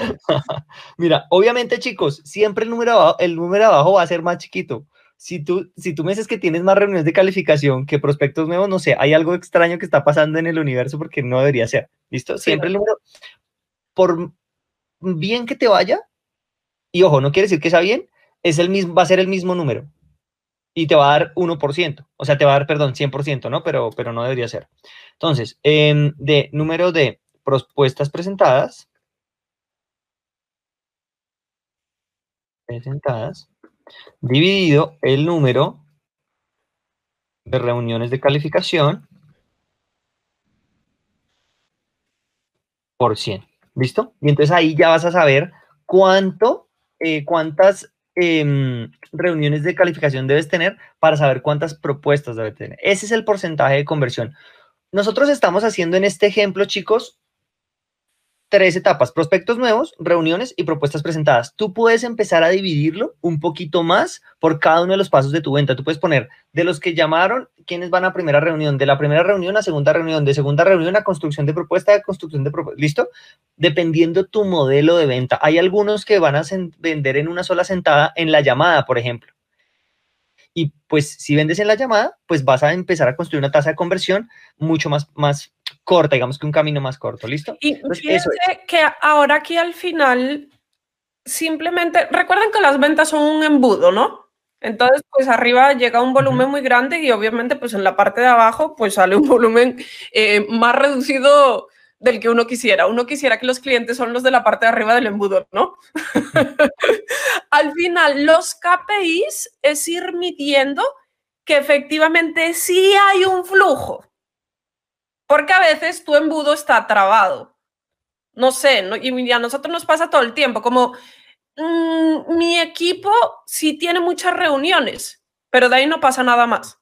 Mira, obviamente, chicos, siempre el número, abajo, el número abajo va a ser más chiquito. Si tú, si tú me dices que tienes más reuniones de calificación que prospectos nuevos, no sé, hay algo extraño que está pasando en el universo porque no debería ser. ¿Listo? Siempre el número, por bien que te vaya, y ojo, no quiere decir que sea bien, es el mismo, va a ser el mismo número y te va a dar 1%, o sea, te va a dar, perdón, 100%, ¿no? Pero, pero no debería ser. Entonces, em, de número de propuestas presentadas, presentadas, dividido el número de reuniones de calificación por 100. ¿Listo? Y entonces ahí ya vas a saber cuánto, eh, cuántas Em, reuniones de calificación debes tener para saber cuántas propuestas debe tener. Ese es el porcentaje de conversión. Nosotros estamos haciendo en este ejemplo, chicos, tres etapas, prospectos nuevos, reuniones y propuestas presentadas. Tú puedes empezar a dividirlo un poquito más por cada uno de los pasos de tu venta. Tú puedes poner de los que llamaron, quiénes van a primera reunión, de la primera reunión a segunda reunión, de segunda reunión a construcción de propuesta, de construcción de propuesta. ¿Listo? Dependiendo tu modelo de venta. Hay algunos que van a vender en una sola sentada en la llamada, por ejemplo. Y pues si vendes en la llamada, pues vas a empezar a construir una tasa de conversión mucho más, más corta, digamos que un camino más corto, ¿listo? Y fíjense que ahora aquí al final, simplemente, recuerden que las ventas son un embudo, ¿no? Entonces, pues arriba llega un volumen muy grande y obviamente pues en la parte de abajo pues sale un volumen eh, más reducido del que uno quisiera. Uno quisiera que los clientes son los de la parte de arriba del embudo, ¿no? Al final, los KPIs es ir midiendo que efectivamente sí hay un flujo. Porque a veces tu embudo está trabado. No sé, y a nosotros nos pasa todo el tiempo, como mm, mi equipo sí tiene muchas reuniones, pero de ahí no pasa nada más.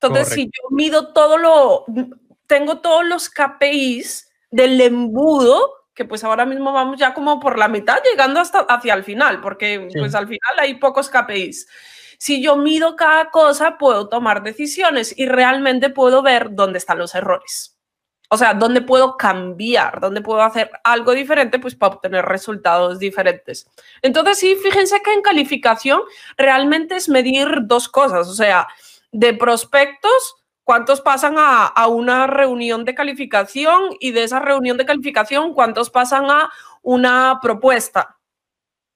Entonces, si yo mido todo lo, tengo todos los KPIs del embudo, que pues ahora mismo vamos ya como por la mitad, llegando hasta hacia el final, porque pues al final hay pocos KPIs. Si yo mido cada cosa, puedo tomar decisiones y realmente puedo ver dónde están los errores. O sea, dónde puedo cambiar, dónde puedo hacer algo diferente, pues para obtener resultados diferentes. Entonces, sí, fíjense que en calificación realmente es medir dos cosas, o sea, de prospectos, cuántos pasan a, a una reunión de calificación y de esa reunión de calificación, cuántos pasan a una propuesta.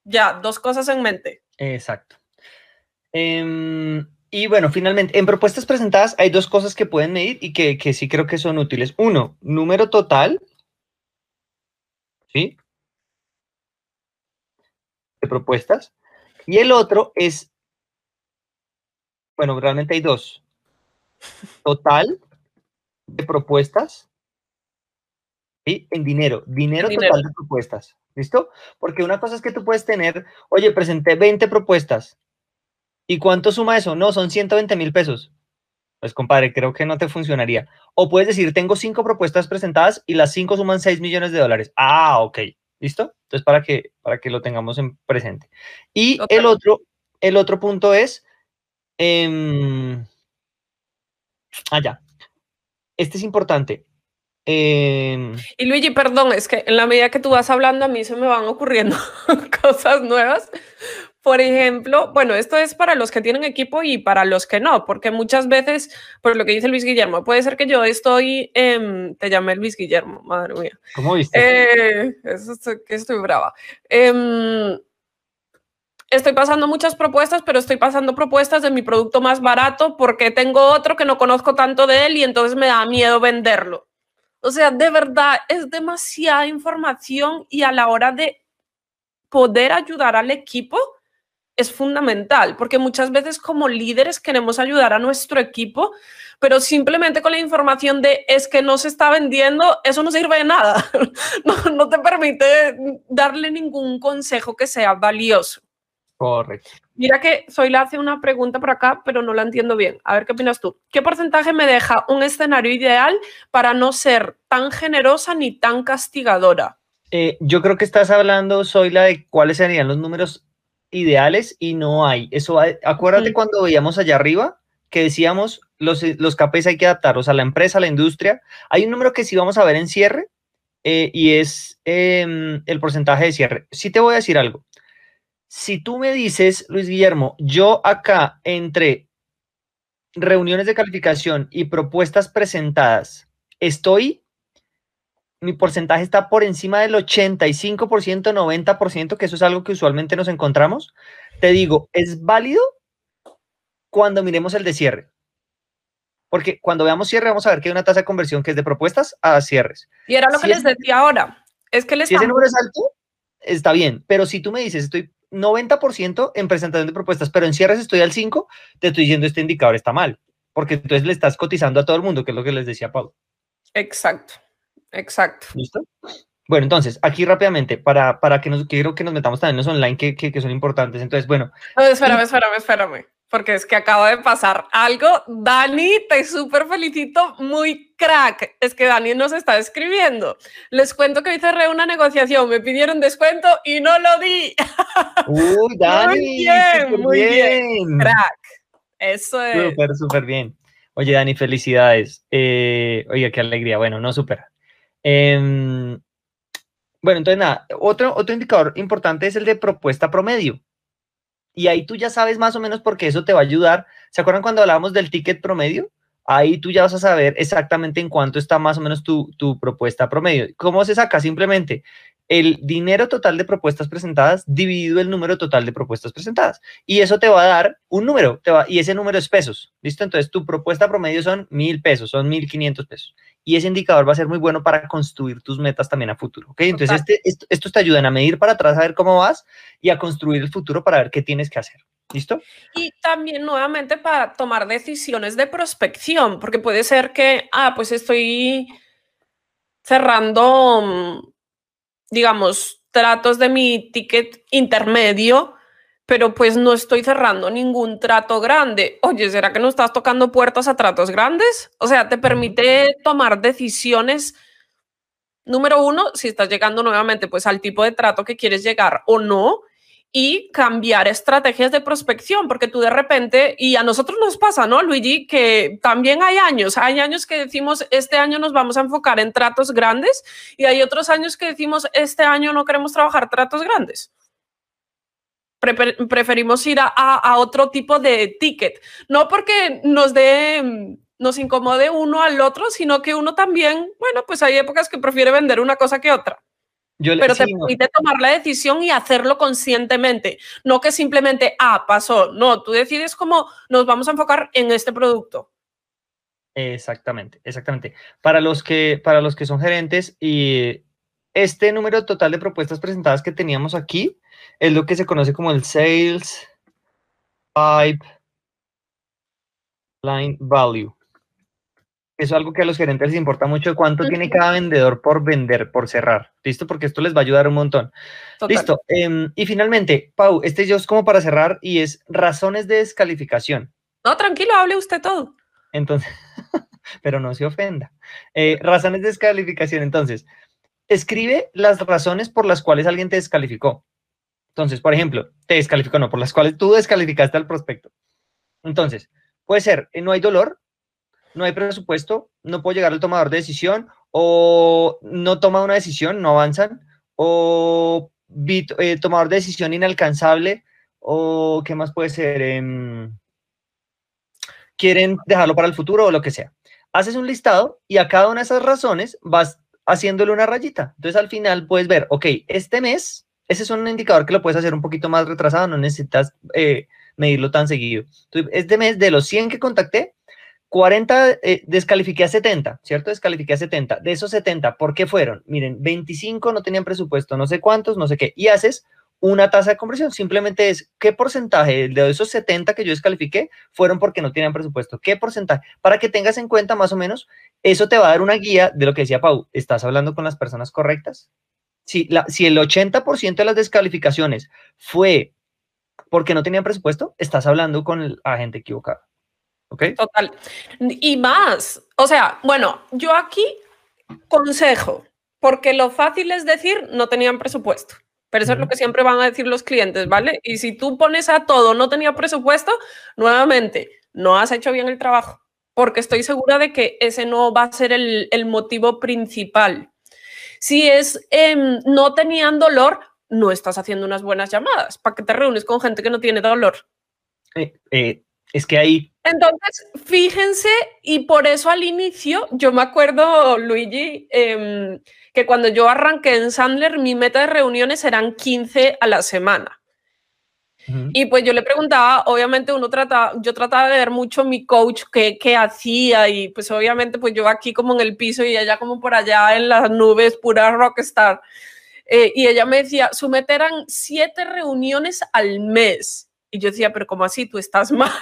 Ya, dos cosas en mente. Exacto. Em, y bueno, finalmente, en propuestas presentadas hay dos cosas que pueden medir y que, sí creo que son útiles. Uno, número total. ¿Sí? De propuestas. Y el otro es, bueno, realmente hay dos. Total de propuestas. ¿Sí? En dinero. Dinero, dinero. total de propuestas. ¿Listo? Porque una cosa es que tú puedes tener, oye, presenté 20 propuestas ¿Y cuánto suma eso? No, son 120 mil pesos. Pues compadre, creo que no te funcionaría. O puedes decir, tengo cinco propuestas presentadas y las cinco suman 6 millones de dólares. Ah, ok. ¿Listo? Entonces, para que, para que lo tengamos en presente. Y el otro, el otro punto es... Eh, ah, ya. Este es importante. Em, y Luigi, perdón, es que en la medida que tú vas hablando a mí se me van ocurriendo cosas nuevas, por ejemplo, bueno, esto es para los que tienen equipo y para los que no, porque muchas veces, por lo que dice Luis Guillermo, puede ser que yo estoy, te llamé Luis Guillermo, madre mía. ¿Cómo viste? Eh, que estoy brava. Em, estoy pasando muchas propuestas, pero estoy pasando propuestas de mi producto más barato porque tengo otro que no conozco tanto de él y entonces me da miedo venderlo. O sea, de verdad, es demasiada información y a la hora de poder ayudar al equipo, es fundamental, porque muchas veces como líderes queremos ayudar a nuestro equipo, pero simplemente con la información de es que no se está vendiendo, eso no sirve de nada. No, no te permite darle ningún consejo que sea valioso. Correcto. Mira que Zoila hace una pregunta por acá, pero no la entiendo bien. A ver qué opinas tú. ¿Qué porcentaje me deja un escenario ideal para no ser tan generosa ni tan castigadora? Eh, yo creo que estás hablando, Zoila, de cuáles serían los números ideales y no hay. Eso, acuérdate cuando veíamos allá arriba que decíamos los, los KPIs hay que adaptarlos a la empresa, a la industria. Hay un número que sí vamos a ver en cierre eh, y es em, el porcentaje de cierre. Sí te voy a decir algo. Si tú me dices, Luis Guillermo, yo acá entre reuniones de calificación y propuestas presentadas, estoy mi porcentaje está por encima del 85%, 90%, que eso es algo que usualmente nos encontramos, te digo, es válido cuando miremos el de cierre. Porque cuando veamos cierre, vamos a ver que hay una tasa de conversión que es de propuestas a cierres. Y era lo que les decía ahora. Es que les si ese número es alto, está bien. Pero si tú me dices, estoy 90% en presentación de propuestas, pero en cierres estoy al 5%, te estoy diciendo este indicador está mal. Porque entonces le estás cotizando a todo el mundo, que es lo que les decía Pablo. Exacto. Exacto. ¿Listo? Bueno, entonces, aquí rápidamente, para, para que nos, quiero que nos metamos también en los online que, que, son importantes. Entonces, bueno. espérame, espérame, espérame, porque es que acaba de pasar algo. Dani, te súper felicito, muy crack. Es que Dani nos está escribiendo. Les cuento que hoy cerré una negociación, me pidieron descuento y no lo di. Uy, Dani. muy bien, muy bien. Crack. Eso es. Súper, súper bien. Oye, Dani, felicidades. Eh, oye, qué alegría. Bueno, no supera. Em, bueno, entonces nada, otro, otro indicador importante es el de propuesta promedio. Y ahí tú ya sabes más o menos porque eso te va a ayudar. ¿Se acuerdan cuando hablábamos del ticket promedio? ahí tú ya vas a saber exactamente en cuánto está más o menos tu, tu propuesta promedio. ¿Cómo se saca? Simplemente el dinero total de propuestas presentadas dividido el número total de propuestas presentadas. Y eso te va a dar un número, te va, y ese número es pesos. ¿Listo? Entonces tu propuesta promedio son mil pesos, son mil quinientos pesos. Y ese indicador va a ser muy bueno para construir tus metas también a futuro. ¿Ok? Entonces este, esto, estos te ayudan a medir para atrás, a ver cómo vas y a construir el futuro para ver qué tienes que hacer. ¿Listo? Y también nuevamente para tomar decisiones de prospección, porque puede ser que, ah, pues estoy cerrando mm, digamos, tratos de mi ticket intermedio, pero pues no estoy cerrando ningún trato grande. Oye, ¿será que no estás tocando puertas a tratos grandes? O sea, te permite tomar decisiones. Número uno, si estás llegando nuevamente pues al tipo de trato que quieres llegar o no y cambiar estrategias de prospección, porque tú de repente, y a nosotros nos pasa, ¿no, Luigi? Que también hay años, hay años que decimos, este año nos vamos a enfocar en tratos grandes y hay otros años que decimos, este año no queremos trabajar tratos grandes. preferimos ir a, a, otro tipo de ticket, no porque nos dé nos incomode uno al otro, sino que uno también, bueno, pues hay épocas que prefiere vender una cosa que otra pero te permite tomar la decisión y hacerlo conscientemente, no que simplemente, ah, pasó. No, tú decides cómo nos vamos a enfocar en este producto. Exactamente, exactamente. Para los que, para los que son gerentes y este número total de propuestas presentadas que teníamos aquí es lo que se conoce como el Sales Pipe Line Value. Eso es algo que a los gerentes les importa mucho, cuánto tiene cada vendedor por vender, por cerrar. ¿Listo? Porque esto les va a ayudar un montón. Listo. Em, y finalmente, Pau, este yo es como para cerrar y es razones de descalificación. No, tranquilo, hable usted todo. Entonces, pero no se ofenda. Eh, razones de descalificación. Entonces, escribe las razones por las cuales alguien te descalificó. Entonces, por ejemplo, te descalificó, no, por las cuales tú descalificaste al prospecto. Entonces, puede ser, eh, no hay dolor, no hay presupuesto, no puedo llegar al tomador de decisión, o no toma una decisión, no avanzan, o eh, tomador de decisión inalcanzable, o qué más puede ser, em, quieren dejarlo para el futuro o lo que sea. Haces un listado y a cada una de esas razones vas haciéndole una rayita. Entonces al final puedes ver, ok, este mes, ese es un indicador que lo puedes hacer un poquito más retrasado, no necesitas eh, medirlo tan seguido. Este mes de los 100 que contacté, 40, eh, descalifiqué a 70, ¿cierto? Descalifiqué a 70. De esos 70, ¿por qué fueron? Miren, 25 no tenían presupuesto, no sé cuántos, no sé qué. Y haces una tasa de conversión. Simplemente es qué porcentaje de esos 70 que yo descalifiqué fueron porque no tenían presupuesto. ¿Qué porcentaje? Para que tengas en cuenta más o menos, eso te va a dar una guía de lo que decía Pau. ¿Estás hablando con las personas correctas? Si, la, si el 80% de las descalificaciones fue porque no tenían presupuesto, estás hablando con el agente Total. Y más, o sea, bueno, yo aquí consejo, porque lo fácil es decir, no tenían presupuesto. Pero eso es lo que siempre van a decir los clientes, ¿vale? Y si tú pones a todo, no tenía presupuesto, nuevamente, no has hecho bien el trabajo, porque estoy segura de que ese no va a ser el, motivo principal. Si es em, no tenían dolor, no estás haciendo unas buenas llamadas. ¿Para que te reúnes con gente que no tiene dolor? Eh, eh, es que ahí... Entonces, fíjense, y por eso al inicio, yo me acuerdo, Luigi, em, que cuando yo arranqué en Sandler, mi meta de reuniones eran 15 a la semana. Y pues yo le preguntaba, obviamente uno trata, yo trataba de ver mucho mi coach qué, qué hacía y pues obviamente pues yo aquí como en el piso y ella como por allá en las nubes, pura rockstar. Eh, y ella me decía, su meta eran siete reuniones al mes. Y yo decía, pero ¿cómo así? Tú estás mal.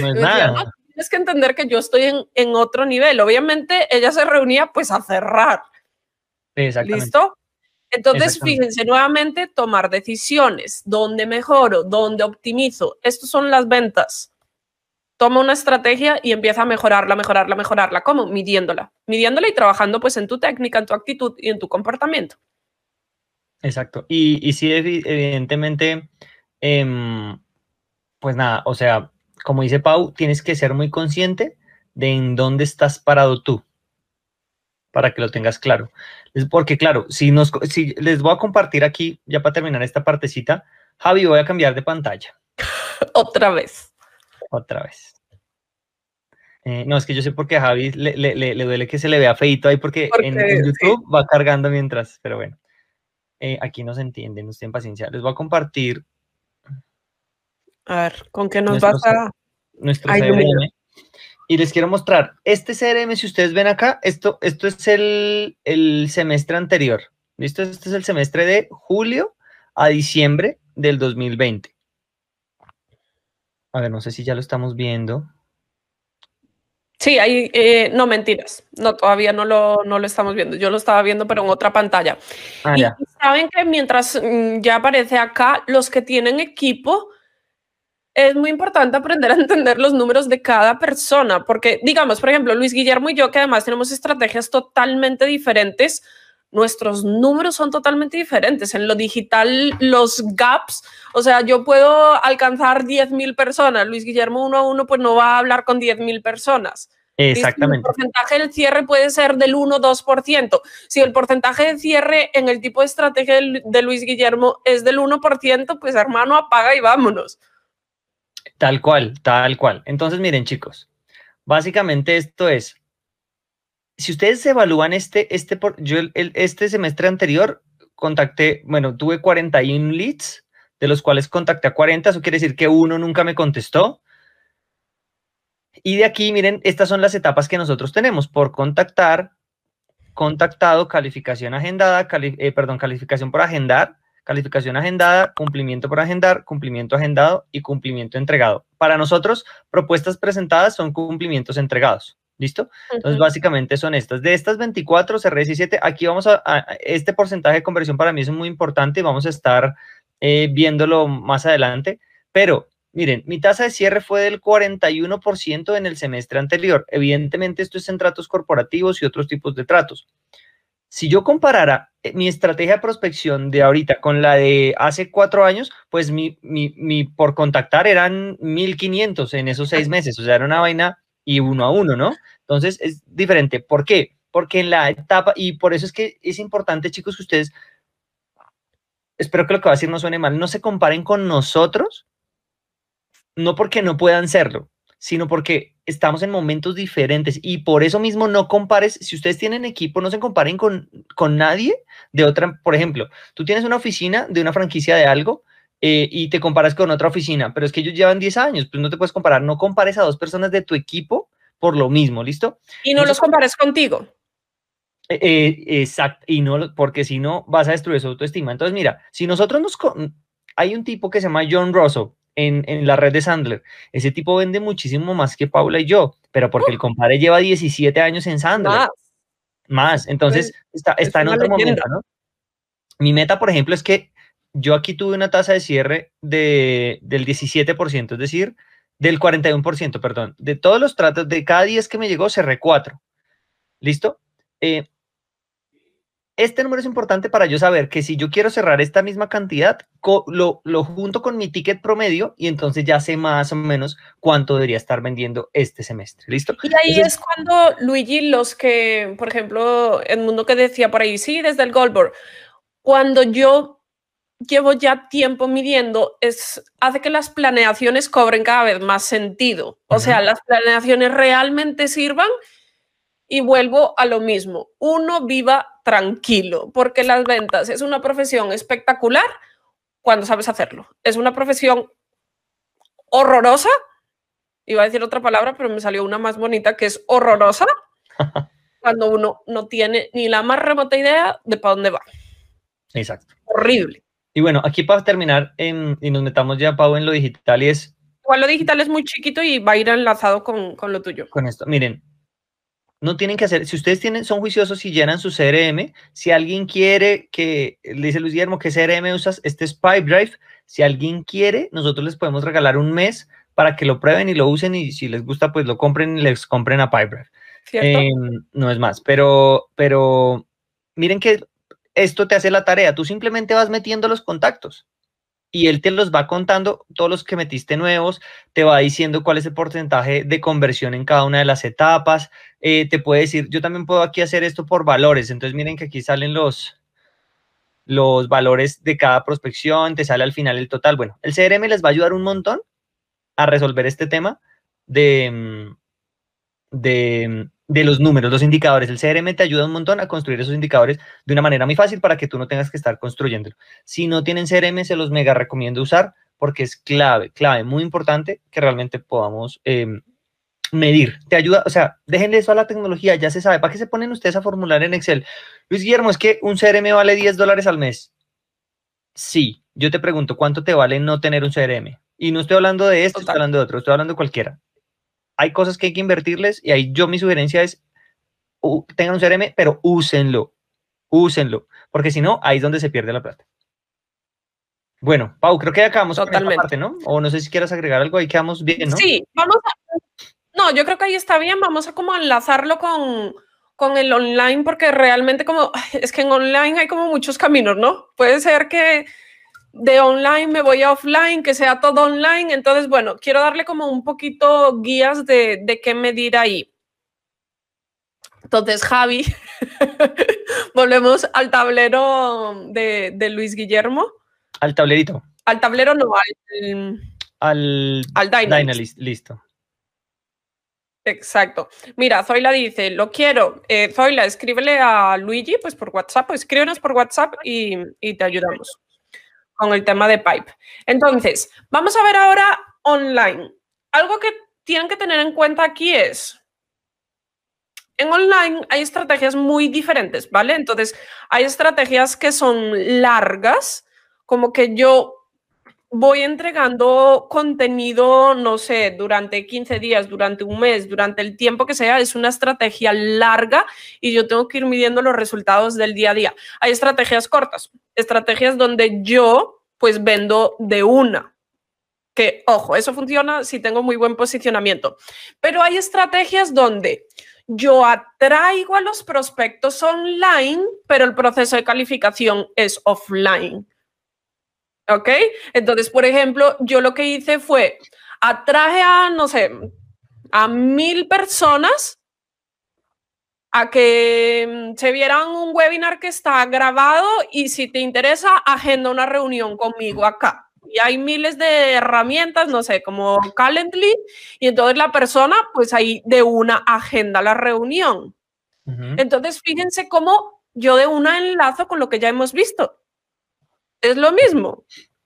No es nada. tienes que entender que yo estoy en, en, otro nivel. Obviamente ella se reunía pues a cerrar. Exactamente. ¿Listo? Entonces, fíjense nuevamente, tomar decisiones, dónde mejoro, dónde optimizo. Estas son las ventas. Toma una estrategia y empieza a mejorarla, mejorarla, mejorarla. ¿Cómo? Midiéndola. Midiéndola y trabajando pues en tu técnica, en tu actitud y en tu comportamiento. Exacto. Y, y sí, evidentemente, eh, pues nada, o sea, como dice Pau, tienes que ser muy consciente de en dónde estás parado tú, para que lo tengas claro. Porque claro, si, nos, si les voy a compartir aquí, ya para terminar esta partecita, Javi, voy a cambiar de pantalla. Otra vez. Otra vez. Eh, no, es que yo sé por qué a Javi le, le- le- le duele que se le vea feito ahí porque, Porque, en, en sí. YouTube va cargando mientras, pero bueno. Eh, aquí no se entiende, no estén paciencia. Les voy a compartir A ver, ¿con qué nos vas a...? nuestro Ay. CRM. Y les quiero mostrar, este CRM, si ustedes ven acá, esto, esto es el, el semestre anterior. ¿Listo? Este es el semestre de julio a diciembre del 2020. A ver, no sé si ya lo estamos viendo. Sí, hay, eh, no mentiras, no, todavía no lo, no lo estamos viendo, yo lo estaba viendo pero en otra pantalla. Ah, y ya. saben que mientras mm, ya aparece acá, los que tienen equipo, es muy importante aprender a entender los números de cada persona, porque digamos, por ejemplo, Luis Guillermo y yo, que además tenemos estrategias totalmente diferentes, nuestros números son totalmente diferentes. En lo digital, los gaps, o sea, yo puedo alcanzar 10.000 personas, Luis Guillermo uno a uno, pues no va a hablar con 10.000 personas. ¿Listo? El Exactamente. porcentaje del cierre puede ser del 1 o 2%. Si el porcentaje de cierre en el tipo de estrategia de Luis Guillermo es del 1%, pues hermano, apaga y vámonos. Tal cual, tal cual. Entonces, miren, chicos, básicamente esto es, si ustedes evalúan este, este, por, yo el- este semestre anterior contacté, bueno, tuve 41 leads, de los cuales contacté a 40, eso quiere decir que uno nunca me contestó. Y de aquí, miren, estas son las etapas que nosotros tenemos por contactar, contactado, calificación agendada, eh, perdón, calificación por agendar, calificación agendada, cumplimiento por agendar, cumplimiento agendado y cumplimiento entregado. Para nosotros, propuestas presentadas son cumplimientos entregados. ¿Listo? Entonces, básicamente son estas. De estas 24, cerré 17. Aquí vamos a, a- este porcentaje de conversión para mí es muy importante y vamos a estar eh, viéndolo más adelante. Pero, miren, mi tasa de cierre fue del 41% en el semestre anterior. Evidentemente, esto es en tratos corporativos y otros tipos de tratos. Si yo comparara eh, mi estrategia de prospección de ahorita con la de hace cuatro años, pues mi, mi, mi por contactar eran 1500 en esos seis meses. O sea, era una vaina y uno a uno, ¿no? Entonces es diferente. ¿Por qué? Porque en la etapa, y por eso es que es importante, chicos, que ustedes, espero que lo que va a decir no suene mal, no se comparen con nosotros, no porque no puedan serlo, sino porque estamos en momentos diferentes y por eso mismo no compares, si ustedes tienen equipo, no se comparen con, con nadie de otra, por ejemplo, tú tienes una oficina de una franquicia de algo eh, y te comparas con otra oficina, pero es que ellos llevan 10 años, pues no te puedes comparar, no compares a dos personas de tu equipo por lo mismo, ¿listo? Y no Entonces- los compares contigo. Eh, eh, exacto, y no, porque si no vas a destruir su autoestima. Entonces, mira, si nosotros nos... Hay un tipo que se llama John Russell en, en la red de Sandler. Ese tipo vende muchísimo más que Paula y yo, pero porque el compadre lleva 17 años en Sandler. Más. Más. Entonces, está, es está en otro leyenda. momento, ¿no? Mi meta, por ejemplo, es que yo aquí tuve una tasa de cierre de, del 17%, es decir, del 41%, perdón. De todos los tratos, de cada 10 que me llegó, cerré 4. ¿Listo? Eh, este número es importante para yo saber que si yo quiero cerrar esta misma cantidad, lo, lo junto con mi ticket promedio y entonces ya sé más o menos cuánto debería estar vendiendo este semestre. ¿Listo? Y ahí Entonces- es cuando, Luigi, los que, por ejemplo, el mundo que decía por ahí, sí, desde el Goldberg, cuando yo llevo ya tiempo midiendo, es, hace que las planeaciones cobren cada vez más sentido. O sea, Ujú. las planeaciones realmente sirvan y vuelvo a lo mismo. Uno viva tranquilo, porque las ventas es una profesión espectacular cuando sabes hacerlo. Es una profesión horrorosa. Iba a decir otra palabra, pero me salió una más bonita que es horrorosa cuando uno no tiene ni la más remota idea de para dónde va. Exacto. Horrible. Y bueno, aquí para terminar, y nos metamos ya, Pau, en lo digital y es Igual lo digital es muy chiquito y va a ir enlazado con, con lo tuyo. con esto. Miren, no tienen que hacer, si ustedes tienen, son juiciosos y llenan su CRM, si alguien quiere que, le dice Luis Guillermo, ¿qué CRM usas? Este es Pipedrive. Si alguien quiere, nosotros les podemos regalar un mes para que lo prueben y lo usen y si les gusta, pues lo compren y les compren a Pipedrive. Em, no es más, pero, pero miren que esto te hace la tarea. Tú simplemente vas metiendo los contactos y él te los va contando, todos los que metiste nuevos, te va diciendo cuál es el porcentaje de conversión en cada una de las etapas. eh, te puede decir, yo también puedo aquí hacer esto por valores. Entonces miren que aquí salen los, los valores de cada prospección, te sale al final el total. Bueno, el CRM les va a ayudar un montón a resolver este tema de, mm, de, de los números, los indicadores. El CRM te ayuda un montón a construir esos indicadores de una manera muy fácil para que tú no tengas que estar construyéndolo. Si no tienen CRM, se los mega recomiendo usar porque es clave, clave, muy importante que realmente podamos em, medir. Te ayuda, o sea, déjenle eso a la tecnología, ya se sabe. ¿Para qué se ponen ustedes a formular en Excel? Luis Guillermo, es que un CRM vale 10 dólares al mes. Sí, yo te pregunto, ¿cuánto te vale no tener un CRM? Y no estoy hablando de esto, estoy hablando de otro, estoy hablando de cualquiera. Hay cosas que hay que invertirles y ahí yo mi sugerencia es, tengan un CRM, pero úsenlo, úsenlo, porque si no, ahí es donde se pierde la plata. Bueno, Pau, creo que ya acabamos Totalmente. con parte, ¿no? O no sé si quieras agregar algo, ahí quedamos bien, ¿no? Sí, vamos a... No, yo creo que ahí está bien, vamos a como enlazarlo con, con el online, porque realmente como, es que en online hay como muchos caminos, ¿no? Puede ser que de online me voy a offline, que sea todo online. Entonces, bueno, quiero darle como un poquito guías de, de qué medir ahí. Entonces, Javi, volvemos al tablero de, de, Luis Guillermo. Al tablerito. Al tablero no, al... Al, al Dynalist. Listo. Exacto. Mira, Zoila dice, lo quiero. Eh, Zoila, escríbele a Luigi, pues por WhatsApp, escríbenos por WhatsApp y, y te ayudamos con el tema de Pipe. Entonces, vamos a ver ahora online. Algo que tienen que tener en cuenta aquí es, en online hay estrategias muy diferentes, ¿vale? Entonces, hay estrategias que son largas, como que yo voy entregando contenido, no sé, durante 15 días, durante un mes, durante el tiempo que sea, es una estrategia larga y yo tengo que ir midiendo los resultados del día a día. Hay estrategias cortas, estrategias donde yo pues vendo de una. Que, ojo, eso funciona si tengo muy buen posicionamiento. Pero hay estrategias donde yo atraigo a los prospectos online, pero el proceso de calificación es offline. ¿Ok? Entonces, por ejemplo, yo lo que hice fue, atraje a, no sé, a mil personas a que mm, se vieran un webinar que está grabado y si te interesa, agenda una reunión conmigo acá. Y hay miles de herramientas, no sé, como Calendly, y entonces la persona, pues ahí de una agenda la reunión. Entonces, fíjense cómo yo de una enlazo con lo que ya hemos visto es lo mismo.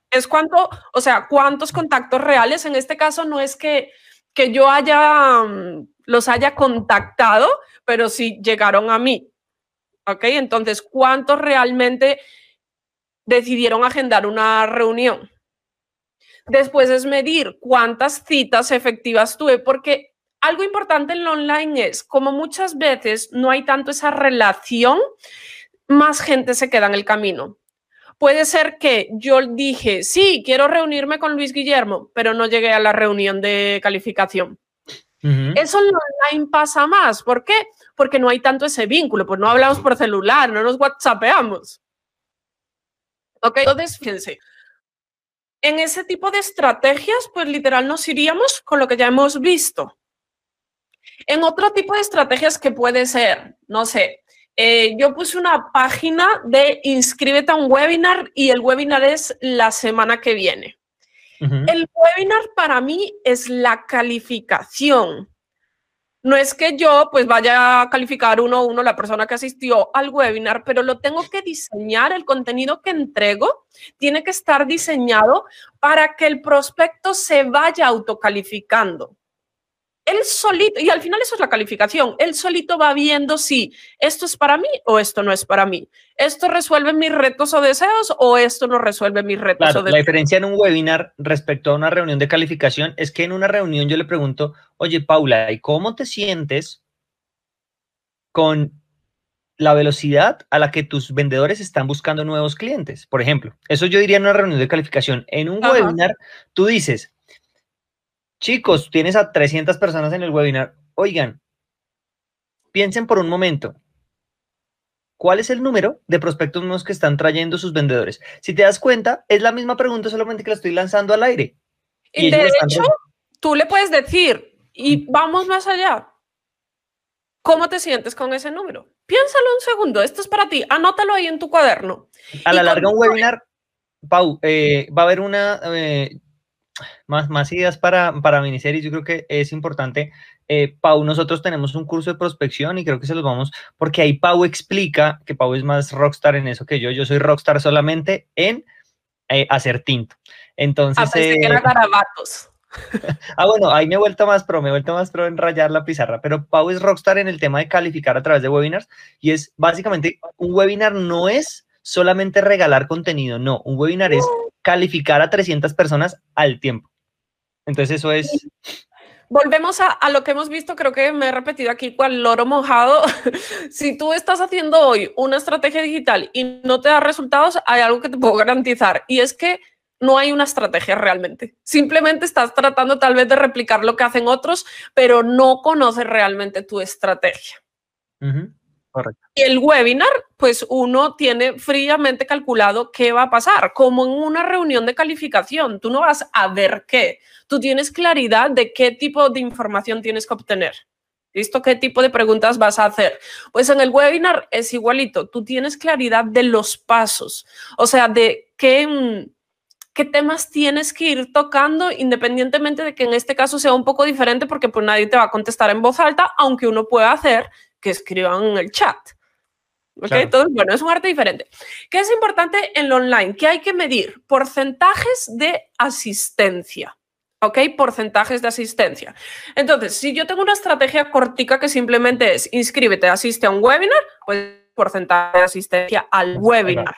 Es cuánto, o sea, cuántos contactos reales. En este caso no es que, que yo haya, mm, los haya contactado, pero sí llegaron a mí. ¿Ok? Entonces, ¿cuántos realmente decidieron agendar una reunión? Después es medir cuántas citas efectivas tuve, porque algo importante en lo online es, como muchas veces no hay tanto esa relación, más gente se queda en el camino puede ser que yo dije, sí, quiero reunirme con Luis Guillermo, pero no llegué a la reunión de calificación. Eso en online pasa más. ¿Por qué? Porque no hay tanto ese vínculo, pues no hablamos por celular, no nos whatsappeamos. Ok, entonces fíjense, en ese tipo de estrategias, pues literal nos iríamos con lo que ya hemos visto. En otro tipo de estrategias que puede ser, no sé, eh, yo puse una página de inscríbete a un webinar y el webinar es la semana que viene. El webinar para mí es la calificación. No es que yo pues vaya a calificar uno a uno la persona que asistió al webinar, pero lo tengo que diseñar, el contenido que entrego tiene que estar diseñado para que el prospecto se vaya autocalificando él solito, y al final eso es la calificación, él solito va viendo si esto es para mí o esto no es para mí. Esto resuelve mis retos o deseos o esto no resuelve mis retos o deseos. La diferencia en un webinar respecto a una reunión de calificación es que en una reunión yo le pregunto, oye Paula, ¿y cómo te sientes con la velocidad a la que tus vendedores están buscando nuevos clientes? Por ejemplo, eso yo diría en una reunión de calificación. En un webinar, tú dices, Chicos, tienes a 300 personas en el webinar. Oigan, piensen por un momento. ¿Cuál es el número de prospectos nuevos que están trayendo sus vendedores? Si te das cuenta, es la misma pregunta, solamente que la estoy lanzando al aire. Y, de hecho, tú le puedes decir, y vamos más allá. ¿Cómo te sientes con ese número? Piénsalo un segundo, esto es para ti, anótalo ahí en tu cuaderno. A la larga, un webinar, Pau, eh, va a haber una, eh, más, más ideas para, para miniseries. Yo creo que es importante. Eh, Pau, nosotros tenemos un curso de prospección y creo que se los vamos, porque ahí Pau explica que Pau es más rockstar en eso que yo. Yo soy rockstar solamente en eh, hacer tinto. Entonces. Ah, pensé que era garabatos. ah, bueno, ahí me he vuelto más pro, me he vuelto más pro en rayar la pizarra, pero Pau es rockstar en el tema de calificar a través de webinars y es básicamente un webinar no es solamente regalar contenido, no, un webinar es calificar a 300 personas al tiempo. Entonces eso es... Volvemos a, a, lo que hemos visto, creo que me he repetido aquí cual loro mojado. si tú estás haciendo hoy una estrategia digital y no te da resultados, hay algo que te puedo garantizar y es que no hay una estrategia realmente. Simplemente estás tratando tal vez de replicar lo que hacen otros, pero no conoces realmente tu estrategia. Y el webinar, pues uno tiene fríamente calculado qué va a pasar, como en una reunión de calificación. Tú no vas a ver qué, tú tienes claridad de qué tipo de información tienes que obtener. ¿Listo? ¿Qué tipo de preguntas vas a hacer? Pues en el webinar es igualito, tú tienes claridad de los pasos, o sea, de qué mm, qué temas tienes que ir tocando, independientemente de que en este caso sea un poco diferente, porque pues nadie te va a contestar en voz alta, aunque uno pueda hacer que escriban en el chat. ¿Ok? Claro. Entonces, bueno, es un arte diferente. ¿Qué es importante en lo online? ¿Qué hay que medir? Porcentajes de asistencia. ¿ok? Porcentajes de asistencia. Entonces, si yo tengo una estrategia cortica que simplemente es inscríbete, asiste a un webinar, pues porcentaje de asistencia al webinar.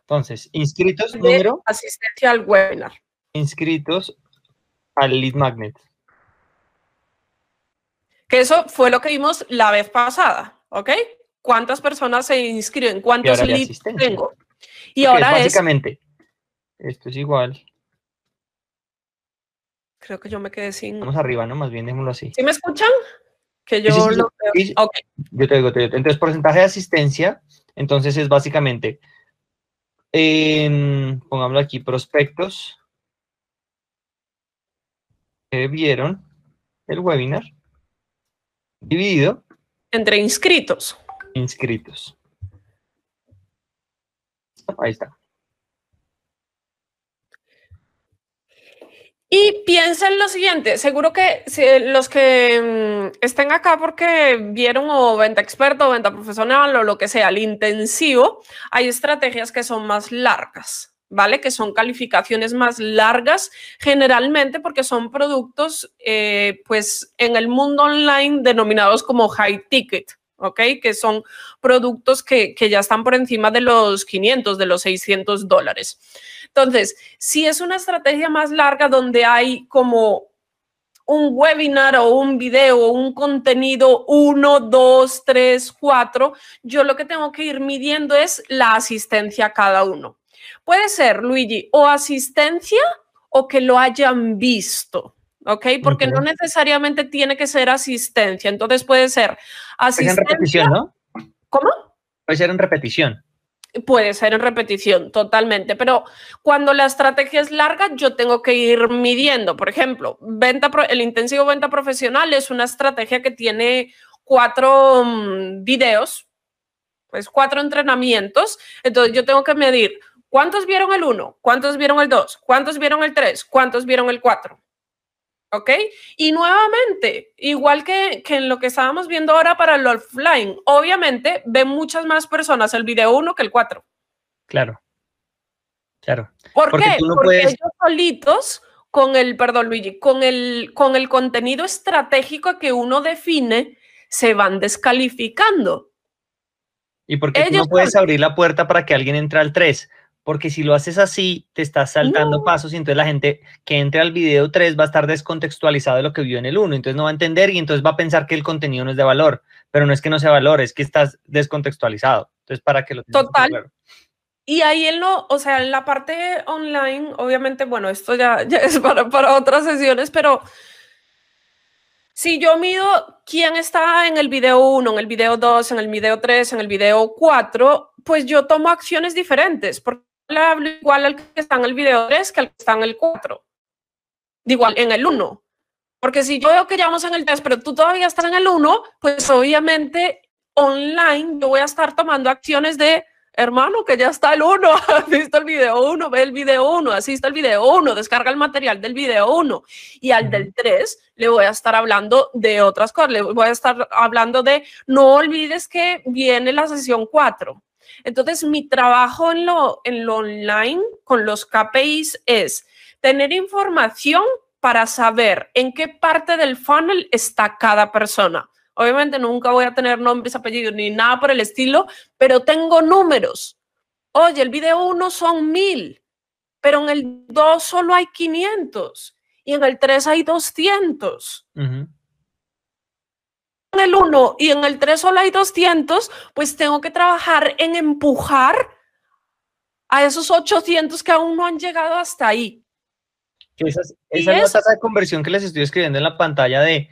Entonces, inscritos, número. Asistencia al webinar. Inscritos al lead magnet. Que eso fue lo que vimos la vez pasada, ¿ok? ¿Cuántas personas se inscriben? ¿Cuántos leads tengo? Y Porque ahora es básicamente, es, esto es igual. Creo que yo me quedé sin. Vamos arriba, ¿no? Más bien démoslo así. ¿Sí me escuchan? Que yo Sí, sí, sí. lo Sí, veo. Yo te digo, te digo. Entonces, porcentaje de asistencia, entonces es básicamente, en, pongámoslo aquí, prospectos que vieron el webinar dividido Entre inscritos. inscritos. Ahí está. Y piensa en lo siguiente, seguro que los que mm, estén acá porque vieron o venta experto o venta profesional o lo que sea, el intensivo, hay estrategias que son más largas, ¿vale? Que son calificaciones más largas generalmente porque son productos, eh, pues en el mundo online denominados como high ticket. ¿ok? Que son productos que, que ya están por encima de los 500, de los 600 dólares. Entonces, si es una estrategia más larga donde hay como un webinar o un video o un contenido 1, 2, 3, 4, yo lo que tengo que ir midiendo es la asistencia a cada uno. Puede ser, Luigi, o asistencia o que lo hayan visto. ¿ok? Porque no necesariamente tiene que ser asistencia. Entonces puede ser Puede ser en asistencia. repetición, ¿no? ¿Cómo? Puede ser en repetición. Puede ser en repetición, totalmente. Pero cuando la estrategia es larga, yo tengo que ir midiendo. Por ejemplo, venta el intensivo venta profesional es una estrategia que tiene cuatro mm, videos, pues cuatro entrenamientos. Entonces yo tengo que medir cuántos vieron el 1, cuántos vieron el 2, cuántos vieron el 3, cuántos vieron el 4. ¿Ok? Y nuevamente, igual que, que en lo que estábamos viendo ahora para el offline, obviamente ven muchas más personas el video 1 que el 4. Claro. Claro. ¿Por Porque qué? tú no Porque puedes- ellos solitos, con el, perdón Luigi, con el, con el contenido estratégico que uno define, se van descalificando. Y porque tú Ellos no puedes abrir la puerta para que alguien entre al 3. Porque si lo haces así, te estás saltando No. pasos y entonces la gente que entre al video 3 va a estar descontextualizado de lo que vio en el 1. Entonces no va a entender y entonces va a pensar que el contenido no es de valor. Pero no es que no sea valor, es que estás descontextualizado. Entonces, para que lo tengas Total. claro. Y ahí en lo, o sea, en la parte online, obviamente, bueno, esto ya, ya es para, para otras sesiones, pero si yo mido quién está en el video 1, en el video 2, en el video 3, en el video 4, pues yo tomo acciones diferentes, porque le hablo igual al que está en el video 3 que al que está en el 4. De igual en el 1. Porque si yo veo que ya vamos en el 3, pero tú todavía estás en el 1, pues obviamente online yo voy a estar tomando acciones de hermano, que ya está el 1, has visto el video 1, ve el video 1, asiste el video 1, descarga el material del video 1. Y al del 3 le voy a estar hablando de otras cosas, le voy a estar hablando de, no olvides que viene la sesión 4. Entonces, mi trabajo en lo, en lo online con los KPIs es tener información para saber en qué parte del funnel está cada persona. Obviamente nunca voy a tener nombres, apellidos ni nada por el estilo, pero tengo números. Oye, el video 1 son mil, pero en el 2 solo hay 500 y en el 3 hay 200. En el 1 y en el 3 solo hay 200, pues tengo que trabajar en empujar a esos 800 que aún no han llegado hasta ahí. Esa, es la tasa de conversión que les estoy escribiendo en la pantalla de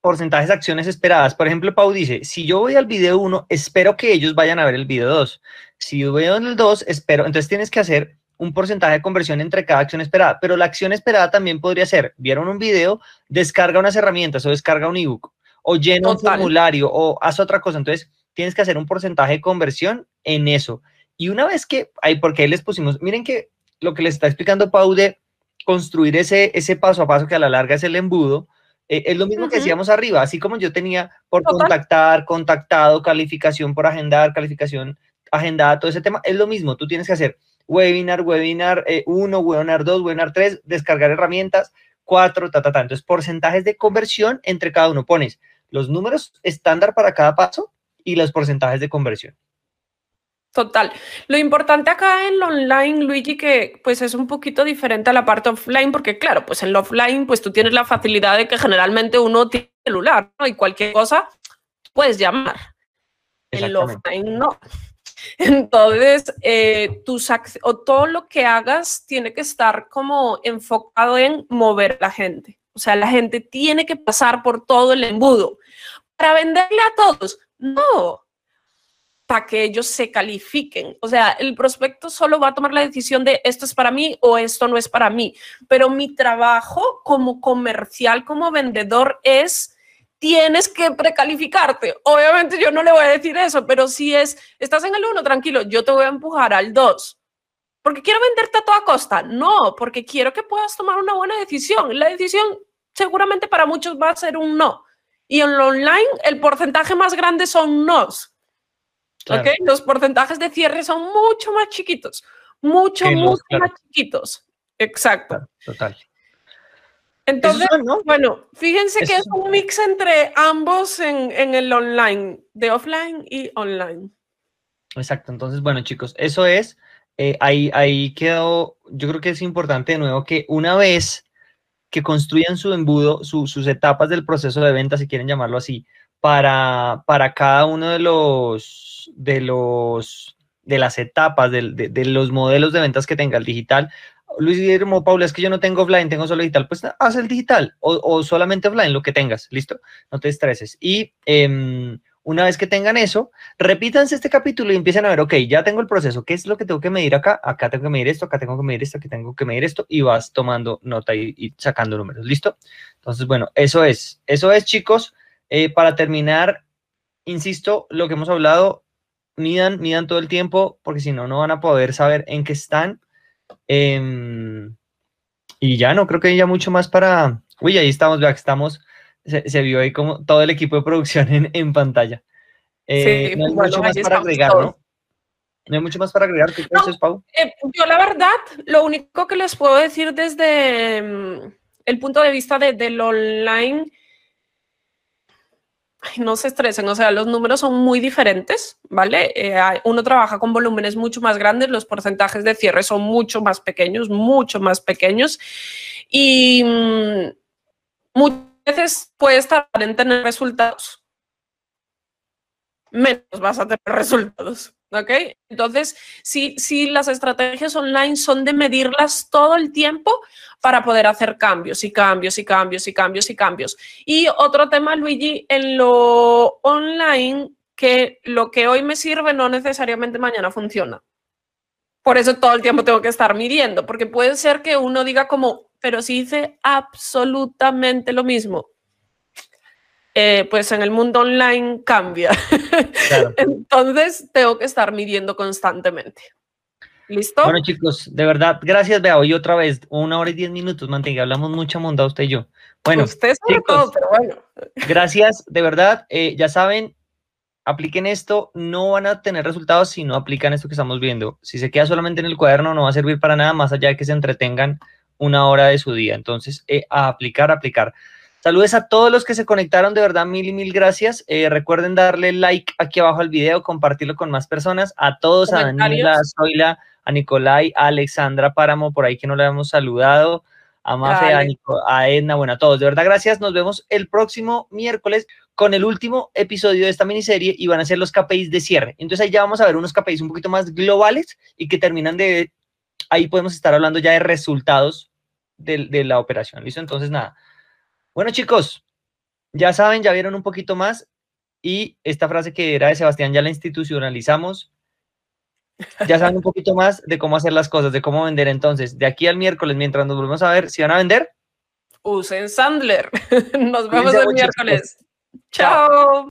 porcentajes de acciones esperadas. Por ejemplo, Pau dice, si yo voy al video 1, espero que ellos vayan a ver el video 2. Si yo veo en el 2, espero, entonces tienes que hacer un porcentaje de conversión entre cada acción esperada, pero la acción esperada también podría ser, vieron un video, descarga unas herramientas o descarga un ebook, o llena un formulario, o haz otra cosa. Entonces, tienes que hacer un porcentaje de conversión en eso. Y una vez que, ahí, porque ahí les pusimos, miren que lo que les está explicando Pau de construir ese, ese paso a paso que a la larga es el embudo, eh, es lo mismo que decíamos arriba, así como yo tenía por contactar, contactado, calificación por agendar, calificación agendada, todo ese tema, es lo mismo, tú tienes que hacer webinar, webinar 1, eh, webinar 2, webinar 3, descargar herramientas, 4, ta, ta, ta. Entonces, porcentajes de conversión entre cada uno. Pones los números estándar para cada paso y los porcentajes de conversión. Total. Lo importante acá en lo online, Luigi, que pues es un poquito diferente a la parte offline, porque claro, pues en lo offline, pues tú tienes la facilidad de que generalmente uno tiene celular, ¿no? Y cualquier cosa puedes llamar. En lo offline no. Entonces, eh, tus o todo lo que hagas tiene que estar como enfocado en mover a la gente. O sea, la gente tiene que pasar por todo el embudo. Para venderle a todos, no para que ellos se califiquen. O sea, el prospecto solo va a tomar la decisión de esto es para mí o esto no es para mí. Pero mi trabajo como comercial, como vendedor, es tienes que precalificarte. Obviamente yo no le voy a decir eso, pero si es, estás en el uno, tranquilo, yo te voy a empujar al 2. Porque quiero venderte a toda costa. No, porque quiero que puedas tomar una buena decisión. La decisión seguramente para muchos va a ser un no. Y en lo online el porcentaje más grande son nos. Los porcentajes de cierre son mucho más chiquitos, mucho, mucho más chiquitos. Exacto. Total. Entonces, bueno, fíjense que es un mix entre ambos en, en, el online, de offline y online. Exacto, entonces, bueno, chicos, eso es, eh, ahí, ahí quedó, yo creo que es importante de nuevo que una vez que construyan su embudo, sus etapas del proceso de venta, si quieren llamarlo así, para, para cada uno de los, de los, de las etapas, de, los modelos de ventas que tenga el digital. Luis Guillermo, Paula, es que yo no tengo offline, tengo solo digital. Pues haz el digital o, solamente offline, lo que tengas, ¿listo? No te estreses. Y eh, una vez que tengan eso, repítanse este capítulo y empiecen a ver, ok, ya tengo el proceso, ¿qué es lo que tengo que medir acá? Acá tengo que medir esto, acá tengo que medir esto, aquí tengo que medir esto, y vas tomando nota y, sacando números, ¿listo? Entonces, bueno, eso es, eso es, chicos. Eh, para terminar, insisto, lo que hemos hablado, midan, midan todo el tiempo, porque si no, no van a poder saber en qué están. Em, y ya no creo que haya mucho más para... Uy, ahí estamos, vea que estamos, se, vio ahí como todo el equipo de producción en, pantalla. Eh, no hay mucho más para agregar, ¿no? No hay mucho más para agregar. ¿Qué crees, Pau? Eh, yo la verdad, lo único que les puedo decir desde mm, el punto de vista de, del online no se estresen, o sea, los números son muy diferentes, ¿vale? Eh, uno trabaja con volúmenes mucho más grandes, los porcentajes de cierre son mucho más pequeños, mucho más pequeños y mm, veces puedes tardar en tener resultados, menos vas a tener resultados. ¿Ok? Entonces, si, si las estrategias online son de medirlas todo el tiempo para poder hacer cambios y cambios y cambios y cambios y cambios. Y otro tema, Luigi, en lo online, que lo que hoy me sirve no necesariamente mañana funciona. Por eso todo el tiempo tengo que estar midiendo, porque puede ser que uno diga como, pero si hice absolutamente lo mismo. eh, pues en el mundo online cambia. Entonces tengo que estar midiendo constantemente. ¿Listo? Bueno, chicos, de verdad, gracias, Bea. Hoy otra vez, una hora y diez minutos, mantenga, hablamos mucha monda usted y yo. Bueno, usted chicos, pero bueno. Gracias, de verdad. Eh, ya saben, apliquen esto, no van a tener resultados si no aplican esto que estamos viendo. Si se queda solamente en el cuaderno, no va a servir para nada más allá de que se entretengan una hora de su día. Entonces, eh, a aplicar, aplicar. Saludos a todos los que se conectaron, de verdad, mil y mil gracias. Eh, recuerden darle like aquí abajo al video, compartirlo con más personas. A todos, a Daniela, a Zoila, a Nicolai, a Alexandra Páramo, por ahí que no le hemos saludado, a Mafe, a, a, Edna, bueno, a todos. De verdad, gracias. Nos vemos el próximo miércoles con el último episodio de esta miniserie y van a ser los KPIs de cierre. Entonces ahí ya vamos a ver unos KPIs un poquito más globales y que terminan de... Ahí podemos estar hablando ya de resultados de, de la operación. ¿Listo? Entonces, nada. Bueno, chicos, ya saben, ya vieron un poquito más y esta frase que era de Sebastián ya la institucionalizamos. Ya saben un poquito más de cómo hacer las cosas, de cómo vender. Entonces, de aquí al miércoles, mientras nos volvemos a ver, si van a vender, usen Sandler. Nos vemos el miércoles. Chao.